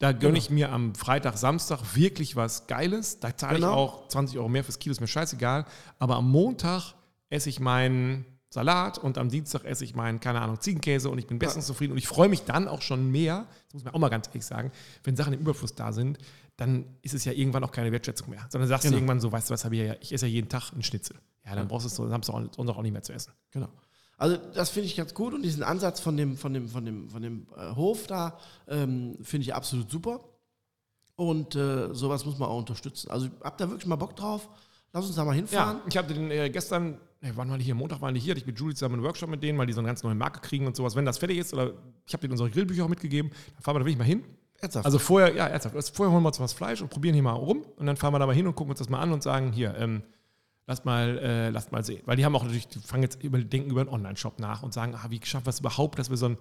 Da gönne Genau. ich mir am Freitag, Samstag wirklich was Geiles. Da zahle Genau. ich auch 20 Euro mehr fürs Kilo, ist mir scheißegal. Aber am Montag esse ich meinen Salat und am Dienstag esse ich meinen, keine Ahnung, Ziegenkäse und ich bin bestens zufrieden. Und ich freue mich dann auch schon mehr, das muss man auch mal ganz ehrlich sagen, wenn Sachen im Überfluss da sind, dann ist es ja irgendwann auch keine Wertschätzung mehr. Sondern sagst Genau. du irgendwann so, weißt du was, habe ich ja, ich esse ja jeden Tag einen Schnitzel. Ja, dann brauchst du es so, Samstag auch, Sonntag auch nicht mehr zu essen. Genau. Also das finde ich ganz gut und diesen Ansatz von dem, von dem, von dem, von dem äh, Hof da ähm, finde ich absolut super. Und äh, sowas muss man auch unterstützen. Also habt da wirklich mal Bock drauf? Lass uns da mal hinfahren. Ja, ich hatte den äh, gestern, nee, wann waren die hier? Montag waren die hier, hatte ich mit Julie zusammen einen Workshop mit denen, weil die so eine ganz neue Marke kriegen und sowas. Wenn das fertig ist, oder ich habe denen unsere Grillbücher auch mitgegeben, dann fahren wir da wirklich mal hin. Ernsthaft? Also vorher, ja, ernsthaft, also vorher holen wir uns was Fleisch und probieren hier mal rum und dann fahren wir da mal hin und gucken uns das mal an und sagen, hier, ähm, lasst mal, äh, lasst mal sehen. Weil die haben auch natürlich, die fangen jetzt über, denken über einen Online-Shop nach und sagen, ah, wie schaffen wir es überhaupt, dass wir so ein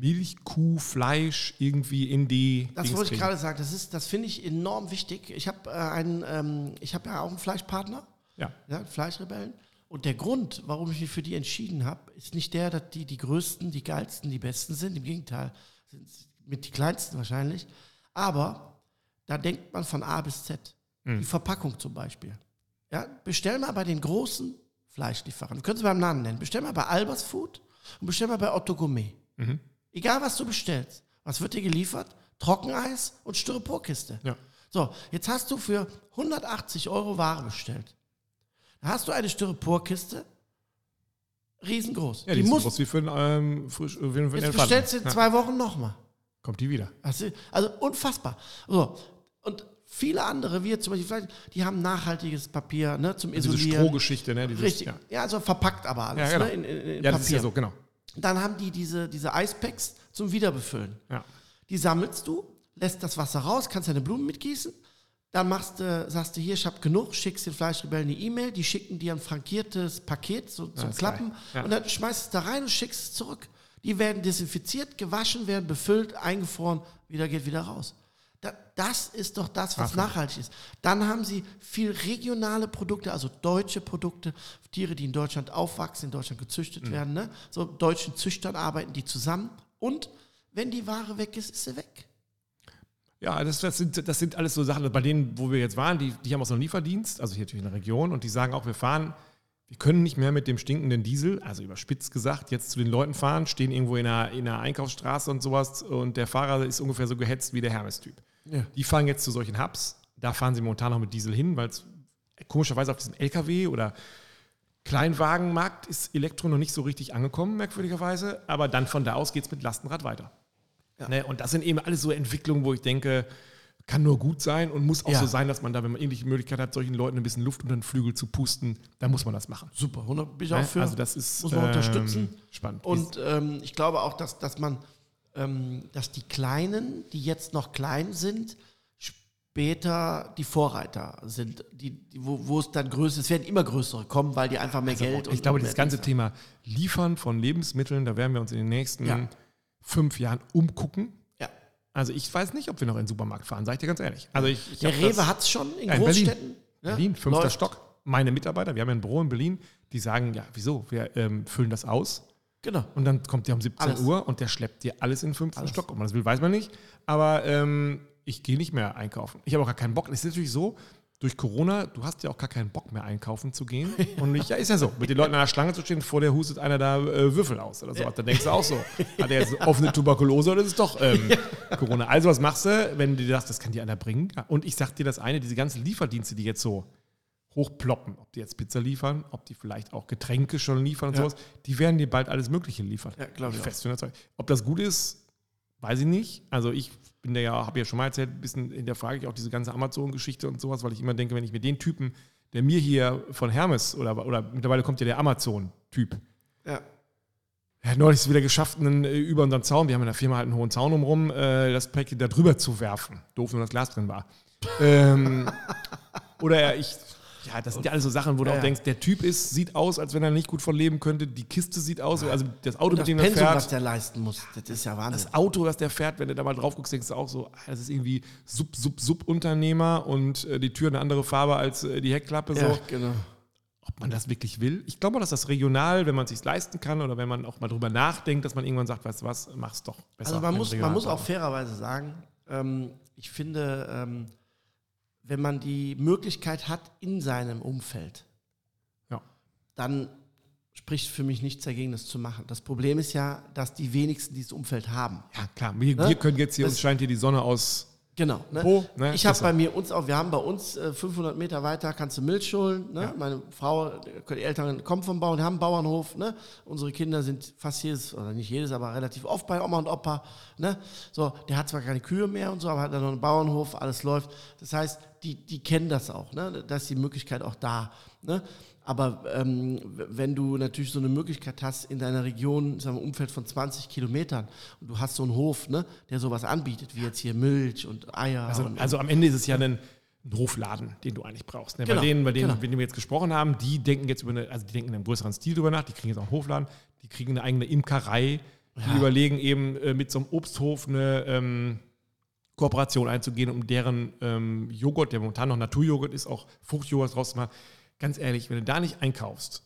Milchkuhfleisch irgendwie in die Das Dings wollte ich gerade sagen. Das, ist, das finde ich enorm wichtig. Ich habe äh, einen, ähm, ich habe ja auch einen Fleischpartner, Ja, ja, Fleischrebellen. Und der Grund, warum ich mich für die entschieden habe, ist nicht der, dass die die größten, die geilsten, die besten sind. Im Gegenteil, sind sie mit die kleinsten wahrscheinlich. Aber da denkt man von A bis Z. Die Verpackung zum Beispiel. Ja, bestell mal bei den großen Fleischlieferern. Du könntest beim Namen nennen. Bestell mal bei Albers Food und bestell mal bei Otto Gourmet. Egal, was du bestellst. Was wird dir geliefert? Trockeneis und Styroporkiste. ja. So, jetzt hast du für 180 Euro Ware bestellt. Da hast du eine Styroporkiste, riesengroß. ja die, die ist so muss, groß wie für einen, äh, frisch, für einen jetzt bestellst du in ja. zwei Wochen nochmal. Kommt die wieder. Also unfassbar. So, und viele andere, wie jetzt zum Beispiel, vielleicht, die haben nachhaltiges Papier ne, zum Diese Isolieren. Strohgeschichte, ne? Dieses, Richtig. Ja, Ja. also verpackt aber alles. Ja, genau. ne, in, in, in ja Papier. das ist ja so, genau. Dann haben die diese, diese Eispacks zum Wiederbefüllen. Ja. Die sammelst du, lässt das Wasser raus, kannst deine Blumen mitgießen. Dann machst du, sagst du hier, ich habe genug, schickst den Fleischrebellen eine E-Mail, die schicken dir ein frankiertes Paket so, zum Klappen. Ja. und dann schmeißt es da rein und schickst es zurück. Die werden desinfiziert, gewaschen, werden befüllt, eingefroren, wieder geht wieder raus. Da, das ist doch das, was Ach, nachhaltig ist. Dann haben sie viel regionale Produkte, also deutsche Produkte, Tiere, die in Deutschland aufwachsen, in Deutschland gezüchtet Mhm. werden. Ne? So deutschen Züchtern arbeiten die zusammen. Und wenn die Ware weg ist, ist sie weg. Ja, das, das, sind, das sind alles so Sachen, bei denen, wo wir jetzt waren, die, die haben auch so einen Lieferdienst, also hier natürlich in der Region, und die sagen auch, wir fahren, wir können nicht mehr mit dem stinkenden Diesel, also überspitzt gesagt, jetzt zu den Leuten fahren, stehen irgendwo in einer, in einer Einkaufsstraße und sowas und der Fahrer ist ungefähr so gehetzt wie der Hermes-Typ. Ja. Die fahren jetzt zu solchen Hubs, da fahren sie momentan noch mit Diesel hin, weil es komischerweise auf diesem LKW oder Kleinwagenmarkt ist Elektro noch nicht so richtig angekommen, merkwürdigerweise, aber dann von da aus geht es mit Lastenrad weiter. Ja. Ne? Und das sind eben alles so Entwicklungen, wo ich denke, kann nur gut sein und muss auch Ja. so sein, dass man da, wenn man ähnliche Möglichkeit hat, solchen Leuten ein bisschen Luft unter den Flügel zu pusten, dann muss man das machen. Super, 100 bin ich Ne? auch für. Also das ist Muss man unterstützen. Spannend. Und ähm, ich glaube auch, dass, dass man, ähm, dass die Kleinen, die jetzt noch klein sind, später die Vorreiter sind, die, die, wo, wo es dann größer, es werden immer größere kommen, weil die einfach mehr Geld ich glaube, mehr das ganze Thema Liefern von Lebensmitteln, da werden wir uns in den nächsten Ja. fünf Jahren umgucken. Ja. Also ich weiß nicht, ob wir noch in den Supermarkt fahren, sage ich dir ganz ehrlich. Also ich, ich Der Rewe hat es schon in Ja, in Großstädten. ne? Berlin, fünfter Läuft. Stock. Meine Mitarbeiter, wir haben ja ein Büro in Berlin, die sagen, ja, wieso? Wir ähm, füllen das aus Genau. und dann kommt der um 17 Alles. Uhr und der schleppt dir alles in den fünften Stock. Ob man das will, weiß man nicht. Aber ähm, ich gehe nicht mehr einkaufen. Ich habe auch gar keinen Bock. Es ist natürlich so, durch Corona, du hast ja auch gar keinen Bock mehr einkaufen zu gehen. <laughs> Und ich, ja, ist ja so. Mit den Leuten an der Schlange zu stehen, vor der hustet einer da äh, Würfel aus oder so. Da denkst du auch so, <laughs> hat er jetzt offene Tuberkulose oder ist es doch ähm, Corona? Also was machst du, wenn du dir sagst, das kann dir einer bringen? Ja, Und ich sag dir das eine, diese ganzen Lieferdienste, die jetzt so hochploppen, ob die jetzt Pizza liefern, ob die vielleicht auch Getränke schon liefern und Ja. sowas, die werden dir bald alles Mögliche liefern. Ja, glaub ich. Fest überzeugt. Ob das gut ist, weiß ich nicht. Also ich bin da ja, habe ja schon mal erzählt, ein bisschen in der Frage ich auch diese ganze Amazon-Geschichte und sowas, weil ich immer denke, wenn ich mir den Typen, der mir hier von Hermes oder, oder mittlerweile kommt ja der Amazon-Typ, Ja. er hat neulich es wieder geschafft, einen, äh, über unseren Zaun, wir haben in der Firma halt einen hohen Zaun umrum, äh, das Päckchen da drüber zu werfen. Doof, nur das Glas drin war. ähm, <laughs> oder er, ich, ja, das sind ja alles so Sachen, wo du Ja, auch denkst, der Typ ist, sieht aus, als wenn er nicht gut von leben könnte. Die Kiste sieht aus, also das Auto, Das mit dem er Pensum, was fährt. der leisten muss, das ist ja Wahnsinn. Das Auto, das der fährt, wenn du da mal drauf guckst, denkst du auch so, ah, das ist irgendwie Sub, Sub, Sub-Unternehmer und äh, die Tür eine andere Farbe als äh, die Heckklappe. So. ja, genau. Ob man das wirklich will? Ich glaube, dass das regional, wenn man es sich leisten kann oder wenn man auch mal drüber nachdenkt, dass man irgendwann sagt, weißt du was, mach's doch besser. Also man muss, man muss auch fairerweise sagen, ähm, ich finde, ähm, wenn man die Möglichkeit hat in seinem Umfeld, Ja. dann spricht für mich nichts dagegen, das zu machen. Das Problem ist ja, dass die wenigsten dieses Umfeld haben. Ja, klar. Wir, Ne? wir können jetzt hier, Das- uns scheint hier die Sonne aus. Genau. Ne? Po, ne? Ich habe bei mir uns auch, wir haben bei uns äh, 500 Meter weiter kannst du Milch holen. Ne? Meine Frau, die Eltern kommen vom Bauern, die haben einen Bauernhof. Ne? Unsere Kinder sind fast jedes, oder nicht jedes, aber relativ oft bei Oma und Opa. Ne? So, der hat zwar keine Kühe mehr und so, aber hat dann noch einen Bauernhof, alles läuft. Das heißt, die, die kennen das auch. Ne? Da ist die Möglichkeit auch da. Ne? Aber ähm, wenn du natürlich so eine Möglichkeit hast in deiner Region, sagen wir, Umfeld von 20 Kilometern und du hast so einen Hof, ne, der sowas anbietet, wie jetzt hier Milch und Eier. Also, und, also am Ende ist es ja ein, ein Hofladen, den du eigentlich brauchst. Ne? Genau, bei denen, bei denen, genau. mit denen wir jetzt gesprochen haben, die denken jetzt über eine, also die denken in einem größeren Stil drüber nach, die kriegen jetzt auch einen Hofladen, die kriegen eine eigene Imkerei, die überlegen eben äh, mit so einem Obsthof eine ähm, Kooperation einzugehen, um deren ähm, Joghurt, der momentan noch Naturjoghurt ist, auch Fruchtjoghurt draus zu machen. Ganz ehrlich, wenn du da nicht einkaufst,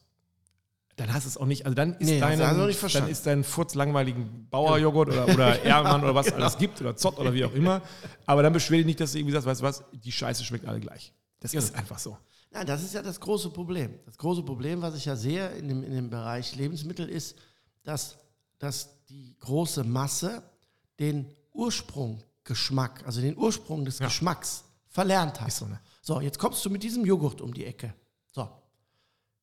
dann hast du es auch nicht, also dann ist Nee, hast du dein, also dann ist dein furzlangweiligen Bauerjoghurt oder, oder <laughs> Ehrmann oder was alles gibt oder Zott oder wie auch immer. Aber dann beschwer dich nicht, dass du irgendwie sagst, weißt du was, die Scheiße schmeckt alle gleich. Das ist einfach so. Nein, das ist ja das große Problem. Das große Problem, was ich ja sehe in dem, in dem Bereich Lebensmittel, ist, dass, dass die große Masse den Ursprunggeschmack, also den Ursprung des Geschmacks verlernt hat. So, ne? So, jetzt kommst du mit diesem Joghurt um die Ecke.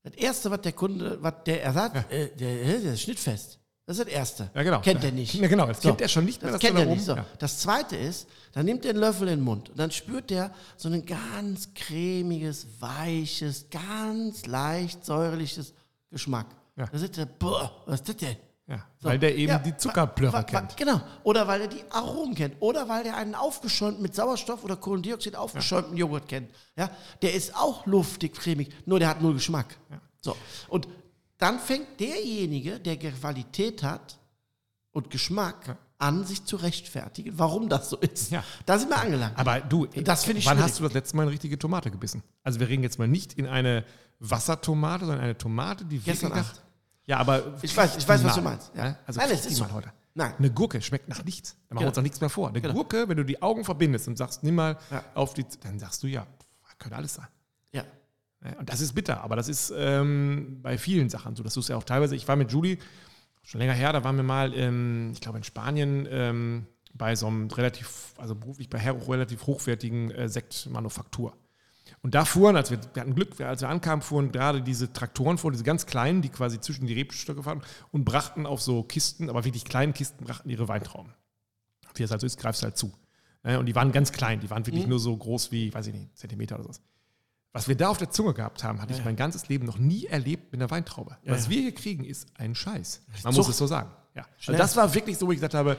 Das Erste, was der Kunde, was der Ersatz, äh, der, der ist schnittfest. Das ist das Erste. Ja, genau. Kennt er nicht. <laughs> Ja, genau. Das So. kennt er schon nicht mehr. Das dass kennt er nicht. So. Ja. Das zweite ist, dann nimmt er einen Löffel in den Mund und dann spürt der so ein ganz cremiges, weiches, ganz leicht säuerliches Geschmack. Ja. Da sitzt er, boah, was ist das denn? Ja, So. weil der eben Ja, die Zuckerplörre kennt. Genau. Oder weil er die Aromen kennt. Oder weil der einen aufgeschäumten mit Sauerstoff oder Kohlendioxid aufgeschäumten Joghurt kennt. Ja? Der ist auch luftig, cremig, nur der hat null Geschmack. So. Und dann fängt derjenige, der Qualität hat und Geschmack, an, sich zu rechtfertigen, warum das so ist. Ja. Da sind wir angelangt. Aber du, Das finde ich wann schwierig. hast du das letzte Mal eine richtige Tomate gebissen? Also wir reden jetzt mal nicht in eine Wassertomate, sondern eine Tomate, die Gestern wirklich nach- Nacht. Ja, aber Ich weiß- ich weiß, was du meinst, ja. ne? Also Nein, es ist so. heute. Nein. Eine Gurke schmeckt nach nichts. Da machen wir Genau. uns auch nichts mehr vor. Eine Genau. Gurke, wenn du die Augen verbindest und sagst, nimm mal Ja. auf die, dann sagst du ja, pff, könnte alles sein. ja. Und das ist bitter, aber das ist ähm, bei vielen Sachen so. Das ist ja auch teilweise, ich war mit Julie, schon länger her, da waren wir mal, ähm, ich glaube in Spanien, ähm, bei so einem relativ, also beruflich bei relativ hochwertigen äh, Sektmanufaktur. Und da fuhren, als wir, wir hatten Glück, als wir ankamen, fuhren gerade diese Traktoren vor, diese ganz kleinen, die quasi zwischen die Rebstöcke fahren und brachten auf so Kisten, aber wirklich kleinen Kisten, brachten ihre Weintrauben. Wie es halt so ist, greifst du halt zu. Ne? Und die waren ganz klein, die waren wirklich nur so groß wie, weiß ich nicht, Zentimeter oder sowas. Was wir da auf der Zunge gehabt haben, hatte ich mein ganzes Leben noch nie erlebt mit einer Weintraube. Was wir hier kriegen, ist ein Scheiß. Man muss Zucht. es so sagen. Ja. Also das war wirklich so, wo ich gesagt habe,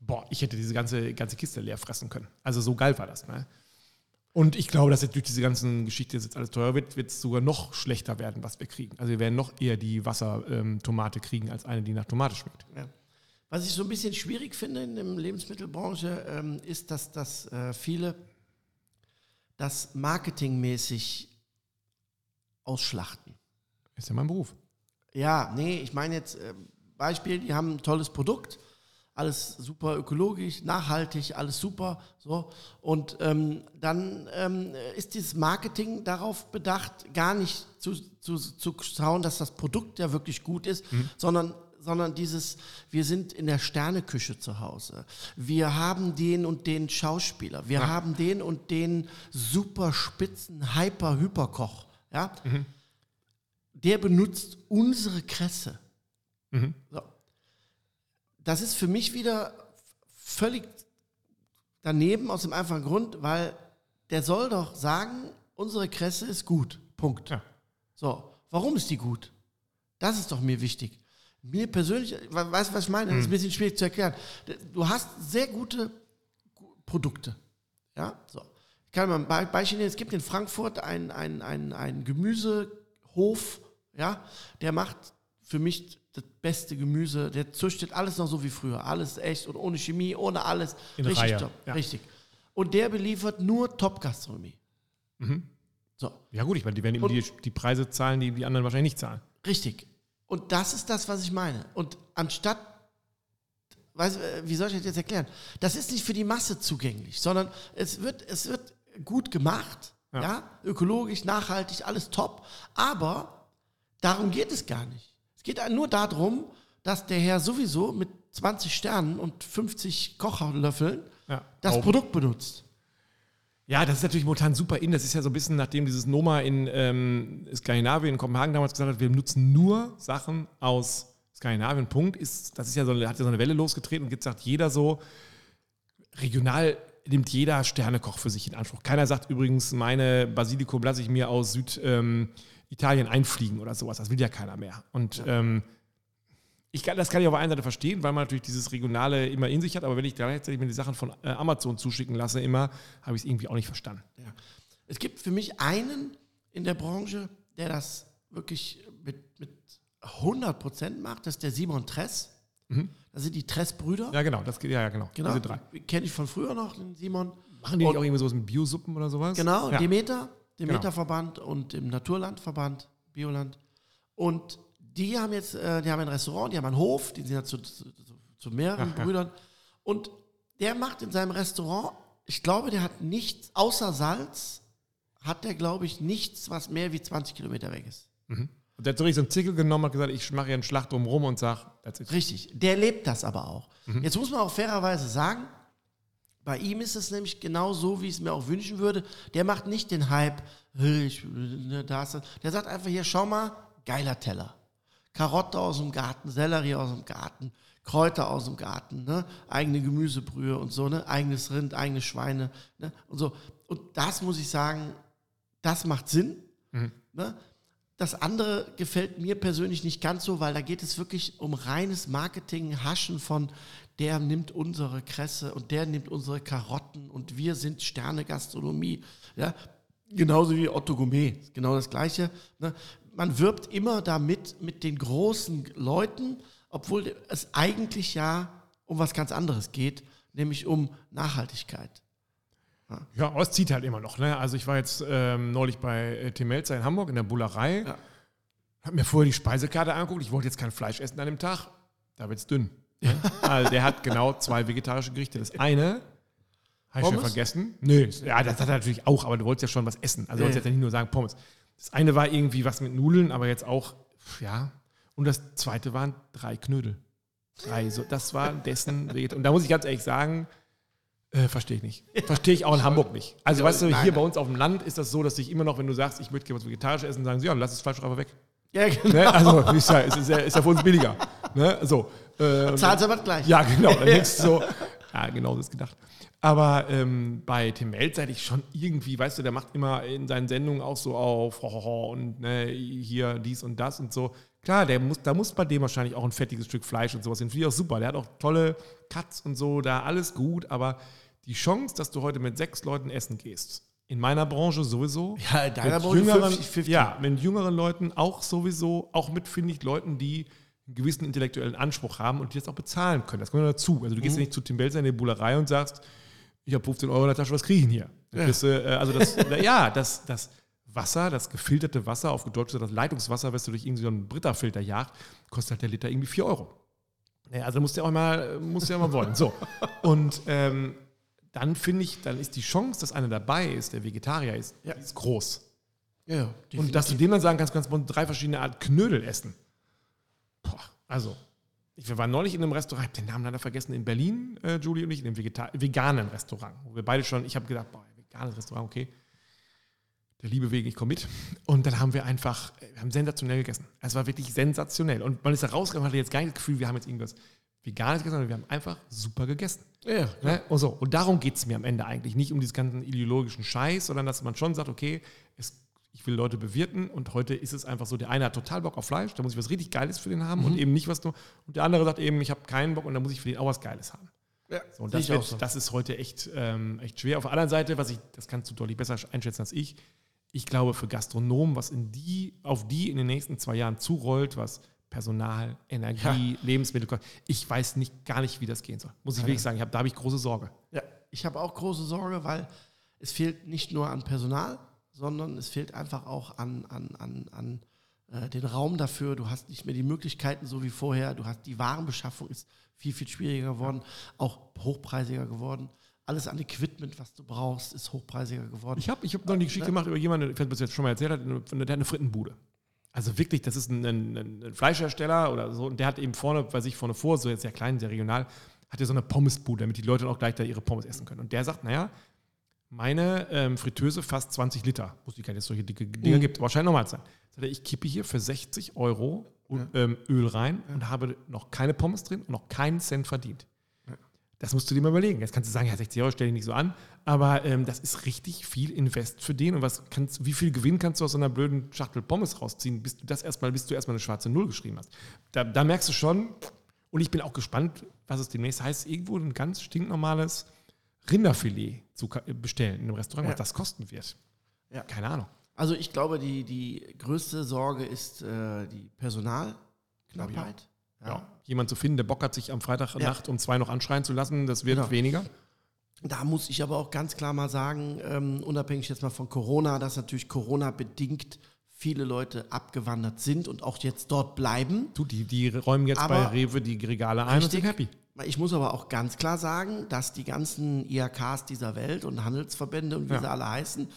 boah, ich hätte diese ganze, ganze Kiste leer fressen können. Also so geil war das. Ne? Und ich glaube, dass jetzt durch diese ganzen Geschichte, dass jetzt alles teuer wird, wird es sogar noch schlechter werden, was wir kriegen. Also wir werden noch eher die Wassertomate kriegen, als eine, die nach Tomate schmeckt. Ja. Was ich so ein bisschen schwierig finde in der Lebensmittelbranche, ähm, ist, dass, dass äh, viele das marketingmäßig ausschlachten. Ist ja mein Beruf. Ja, nee, ich meine jetzt äh, Beispiel, die haben ein tolles Produkt, alles super ökologisch, nachhaltig, alles super, so. Und ähm, dann ähm, ist dieses Marketing darauf bedacht, gar nicht zu, zu, zu schauen, dass das Produkt ja wirklich gut ist, sondern sondern dieses, wir sind in der Sterneküche zu Hause. Wir haben den und den Schauspieler. Wir Ja. haben den und den super spitzen Hyper-Hyperkoch. Ja? Der benutzt unsere Kresse. Mhm. So. Das ist für mich wieder völlig daneben aus dem einfachen Grund, weil der soll doch sagen, unsere Kresse ist gut. Punkt. Ja. So, warum ist die gut? Das ist doch mir wichtig. Mir persönlich, we- weißt du, was ich meine? Das ist ein bisschen schwierig zu erklären. Du hast sehr gute Gu- Produkte. Ja, so. Ich kann mal ein Be- Beispiel nennen. Es gibt in Frankfurt einen ein, ein, ein Gemüsehof, ja, der macht für mich das beste Gemüse. Der züchtet alles noch so wie früher. Alles echt und ohne Chemie, ohne alles. In Richtig Reihe, top. ja. Richtig. Und der beliefert nur Top-Gastronomie. So. Ja gut, ich meine, die werden eben Und- die, die Preise zahlen, die die anderen wahrscheinlich nicht zahlen. Richtig. Und das ist das, was ich meine. Und anstatt, weiß, wie soll ich das jetzt erklären? Das ist nicht für die Masse zugänglich, sondern es wird, es wird gut gemacht, Ja. ja. ökologisch, nachhaltig, alles top. Aber darum geht es gar nicht. Es geht nur darum, dass der Herr sowieso mit 20 Sternen und 50 Kochlöffeln Ja. das Auch- Produkt benutzt. Ja, das ist natürlich momentan super in. Das ist ja so ein bisschen, nachdem dieses Noma in ähm, Skandinavien, in Kopenhagen damals gesagt hat, wir nutzen nur Sachen aus Skandinavien. Punkt. Ist, das ist ja so, hat ja so eine Welle losgetreten und jetzt sagt jeder so, regional nimmt jeder Sternekoch für sich in Anspruch. Keiner sagt übrigens, meine Basilikum lasse ich mir aus Süditalien Italien einfliegen oder sowas. Das will ja keiner mehr. Und ähm, ich kann, das kann ich auf der einen Seite verstehen, weil man natürlich dieses Regionale immer in sich hat, aber wenn ich gleichzeitig mir die Sachen von äh, Amazon zuschicken lasse, immer, habe ich es irgendwie auch nicht verstanden. Ja. Es gibt für mich einen in der Branche, der das wirklich mit, mit 100% macht, das ist der Simon Tress. Das sind die Tress-Brüder. Ja, genau, das geht, ja, genau. genau. Diese drei. Kenne ich von früher noch, den Simon. Machen die Und- auch irgendwie sowas mit Biosuppen oder sowas? Genau, ja. Demeter, Genau. Demeter-Verband und im Naturlandverband, Bioland. Und die haben jetzt, äh, die haben ein Restaurant, die haben einen Hof, die sind ja zu, zu, zu, mehreren ja. Brüdern. Und der macht in seinem Restaurant, ich glaube, der hat nichts, außer Salz, hat der, glaube ich, nichts, was mehr wie 20 Kilometer weg ist. Und der hat so richtig so einen Zickel genommen und gesagt, ich mache hier einen Schlacht drumherum und sag, that's it. Richtig, der lebt das aber auch. Jetzt muss man auch fairerweise sagen, bei ihm ist es nämlich genau so, wie ich es mir auch wünschen würde. Der macht nicht den Hype, "Hey, ich, ne, das." der sagt einfach hier, schau mal, geiler Teller. Karotte aus dem Garten, Sellerie aus dem Garten, Kräuter aus dem Garten, ne? eigene Gemüsebrühe und so, ne? eigenes Rind, eigene Schweine ne? und so. Und das muss ich sagen, das macht Sinn. Ne? Das andere gefällt mir persönlich nicht ganz so, weil da geht es wirklich um reines Marketing, Haschen von der nimmt unsere Kresse und der nimmt unsere Karotten und wir sind Sterne Gastronomie. Ja? Genauso wie Otto Gourmet, genau das Gleiche. Ne? Man wirbt immer damit mit den großen Leuten, obwohl es eigentlich ja um was ganz anderes geht, nämlich um Nachhaltigkeit. Ja, aber es zieht halt immer noch. Ne? Also ich war jetzt ähm, neulich bei äh, Tim Melzer in Hamburg in der Bullerei. Ja. Hab mir vorher die Speisekarte angeguckt. Ich wollte jetzt kein Fleisch essen an dem Tag. Da wird's dünn. Ne? Also der hat genau zwei vegetarische Gerichte. Das eine habe ich schon vergessen. Nö, ja, das hat er natürlich auch, aber du wolltest ja schon was essen. Also du wolltest Ja. jetzt ja nicht nur sagen Pommes. Das eine war irgendwie was mit Nudeln, aber jetzt auch, ja. Und das zweite waren drei Knödel. Drei, so, das war dessen Veget Und da muss ich ganz ehrlich sagen, äh, verstehe ich nicht. Verstehe ich auch in Hamburg nicht. Also, Ja, weißt du, nein, hier nein. bei uns auf dem Land ist das so, dass ich immer noch, wenn du sagst, ich möchte gerne was Vegetarisches essen, sagen sie, ja, lass das Fleisch einfach weg. Ja, genau. Ne? Also, ist ja, ist, ist, ja, ist ja für uns billiger. Ne? So. Äh, Zahlst aber gleich. ja, genau. Dann denkst du so, <laughs> ja, genau das gedacht. Aber ähm, bei Tim Melzer hätte ich schon irgendwie, weißt du, der macht immer in seinen Sendungen auch so auf hohoho, und ne, hier dies und das und so. Klar, der muss, da muss bei dem wahrscheinlich auch ein fettiges Stück Fleisch und sowas hin. Finde ich auch super. Der hat auch tolle Cuts und so, da alles gut, aber die Chance, dass du heute mit sechs Leuten essen gehst, In meiner Branche sowieso. Ja, in deiner mit Branche jüngeren, 50-50. Ja, mit jüngeren Leuten auch sowieso. Auch mit, finde ich, Leuten, die einen gewissen intellektuellen Anspruch haben und die das auch bezahlen können. Das kommt ja dazu. Also du Mhm. gehst ja nicht zu Tim Belzer in die Bullerei und sagst, ich habe 15 Euro in der Tasche, was kriege ich denn hier? Dann kriegst du, äh, also das, <laughs> ja, das, das Wasser, das gefilterte Wasser, auf Deutsch das Leitungswasser, was du durch irgendwie so einen Britta-Filter jagt, kostet halt der Liter irgendwie 4 Euro. Ja, also musst du ja auch mal, musst du ja mal wollen. So. Und ähm, dann finde ich, dann ist die Chance, dass einer dabei ist, der Vegetarier ist, Ja. ist groß. Ja, ja. Und dass du dem dann sagen kannst, du kannst drei verschiedene Art Knödel essen. Also, ich, wir waren neulich in einem Restaurant, ich habe den Namen leider vergessen, in Berlin, äh, Julie und ich, in einem Vegeta veganen Restaurant, wo wir beide schon, ich habe gedacht, boah, veganes Restaurant, okay. Der liebe Wegen, ich komme mit. Und dann haben wir einfach, äh, wir haben sensationell gegessen. Es war wirklich sensationell. Und man ist da rausgegangen, hatte jetzt gar nicht das Gefühl, wir haben jetzt irgendwas Veganes gegessen, sondern wir haben einfach super gegessen. ja, ja. Ne? Und, so. und darum geht es mir am Ende eigentlich. Nicht um diesen ganzen ideologischen Scheiß, sondern dass man schon sagt, okay, es, ich will Leute bewirten und heute ist es einfach so, der eine hat total Bock auf Fleisch, da muss ich was richtig Geiles für den haben und eben nicht was nur. Und der andere sagt eben, ich habe keinen Bock und da muss ich für den auch was Geiles haben. ja. So, und das, wird, so. das ist heute echt, ähm, echt schwer. Auf der anderen Seite, was ich, das kannst du deutlich besser einschätzen als ich, ich glaube für Gastronomen, was in die, auf die in den nächsten zwei Jahren zurollt, was Personal, Energie, Lebensmittel, ich weiß nicht gar nicht, wie das gehen soll. Muss ich wirklich sagen, ich hab, da habe ich große Sorge. Ja, ich habe auch große Sorge, weil es fehlt nicht nur an Personal, sondern es fehlt einfach auch an, an, an, an äh, den Raum dafür. Du hast nicht mehr die Möglichkeiten so wie vorher. Du hast die Warenbeschaffung ist viel, viel schwieriger geworden, auch hochpreisiger geworden. Alles an Equipment, was du brauchst, ist hochpreisiger geworden. Ich habe ich hab noch eine Geschichte gemacht über jemanden, ich weiß nicht, ob das jetzt schon mal erzählt hat, der hat eine Frittenbude. Also wirklich, das ist ein, ein, ein Fleischhersteller oder so, und der hat eben vorne, bei sich vorne vor, so jetzt sehr klein, sehr regional, hat er so eine Pommesbude, damit die Leute auch gleich da ihre Pommes essen können. Und der sagt, naja, meine ähm, Fritteuse fast 20 Liter, muss ich gar nicht solche dicke Dinger Mhm. gibt, wahrscheinlich normal sein. Sagt er, ich kippe hier für 60 Euro ähm, Öl rein und habe noch keine Pommes drin und noch keinen Cent verdient. Das musst du dir mal überlegen. Jetzt kannst du sagen, ja, 60 Euro stell dich nicht so an, aber ähm, das ist richtig viel Invest für den. Und was kannst, wie viel Gewinn kannst du aus so einer blöden Schachtel Pommes rausziehen, bis du das erstmal, bis du erstmal eine schwarze Null geschrieben hast? Da, da merkst du schon, und ich bin auch gespannt, was es demnächst heißt, irgendwo ein ganz stinknormales Rinderfilet zu ka- bestellen in einem Restaurant, Ja. was das kosten wird. Ja. Keine Ahnung. Also ich glaube, die, die größte Sorge ist äh, die Personalknappheit. Ja. Jemand zu finden, der Bock hat, sich am Freitagnacht um zwei noch anschreien zu lassen, das wird Genau. weniger. Da muss ich aber auch ganz klar mal sagen, ähm, unabhängig jetzt mal von Corona, dass natürlich Corona bedingt viele Leute abgewandert sind und auch jetzt dort bleiben. Du, die, die räumen jetzt Aber- bei Rewe die Regale ein und sind happy. Ich muss aber auch ganz klar sagen, dass die ganzen IHKs dieser Welt und Handelsverbände und wie Ja. sie alle heißen,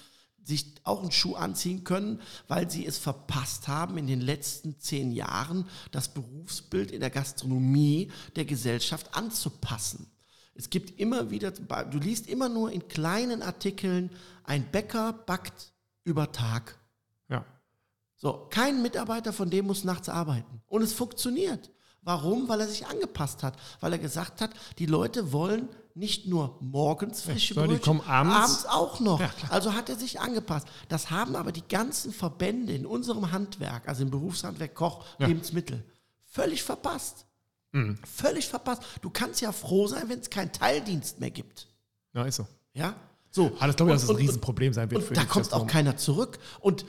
sich auch einen Schuh anziehen können, weil sie es verpasst haben, in den letzten zehn Jahren das Berufsbild in der Gastronomie der Gesellschaft anzupassen. Es gibt immer wieder, du liest immer nur in kleinen Artikeln, ein Bäcker backt über Tag. Ja. So, kein Mitarbeiter von dem muss nachts arbeiten. Und es funktioniert. Warum? Weil er sich angepasst hat. Weil er gesagt hat, die Leute wollen nicht nur morgens frische sondern die Brötchen, kommen abends. auch noch. Ja, also hat er sich angepasst. Das haben aber die ganzen Verbände in unserem Handwerk, also im Berufshandwerk, Koch, Ja. Lebensmittel, völlig verpasst. Mhm. Völlig verpasst. Du kannst ja froh sein, wenn es keinen Teildienst mehr gibt. Ja, ist so. Ja? So. Ah, das glaube ich, dass das ein Riesenproblem sein wird und für da kommt auch keiner zurück. Und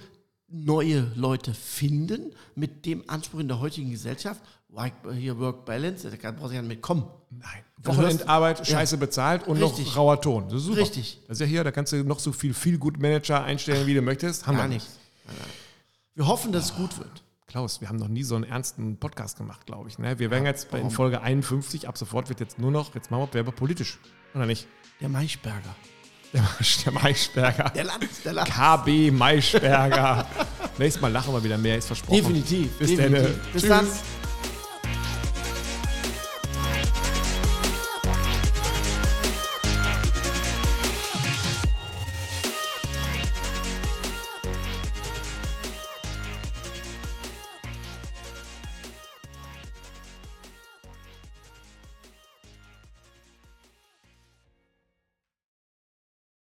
neue Leute finden mit dem Anspruch in der heutigen Gesellschaft, like hier Work Balance, da braucht sich ja mit kommen. Nein. Du Wochenendarbeit, scheiße bezahlt und Richtig. noch rauer Ton. Das ist super. Richtig. Das ist ja hier, da kannst du noch so viel viel gut Manager einstellen, wie du möchtest. Haben Gar wir nicht. Wir hoffen, dass es gut wird. Klaus, wir haben noch nie so einen ernsten Podcast gemacht, glaube ich. Ne? Wir werden jetzt in Folge 51, ab sofort wird jetzt nur noch, jetzt machen wir Werbe politisch. Oder nicht? Der Maischberger. Der, der Maischberger. Der Land, der Land. KB Maischberger. <laughs> Nächstes Mal lachen wir wieder mehr, ist versprochen. Definitiv. Bis definitiv. dann. Bis Tschüss. dann.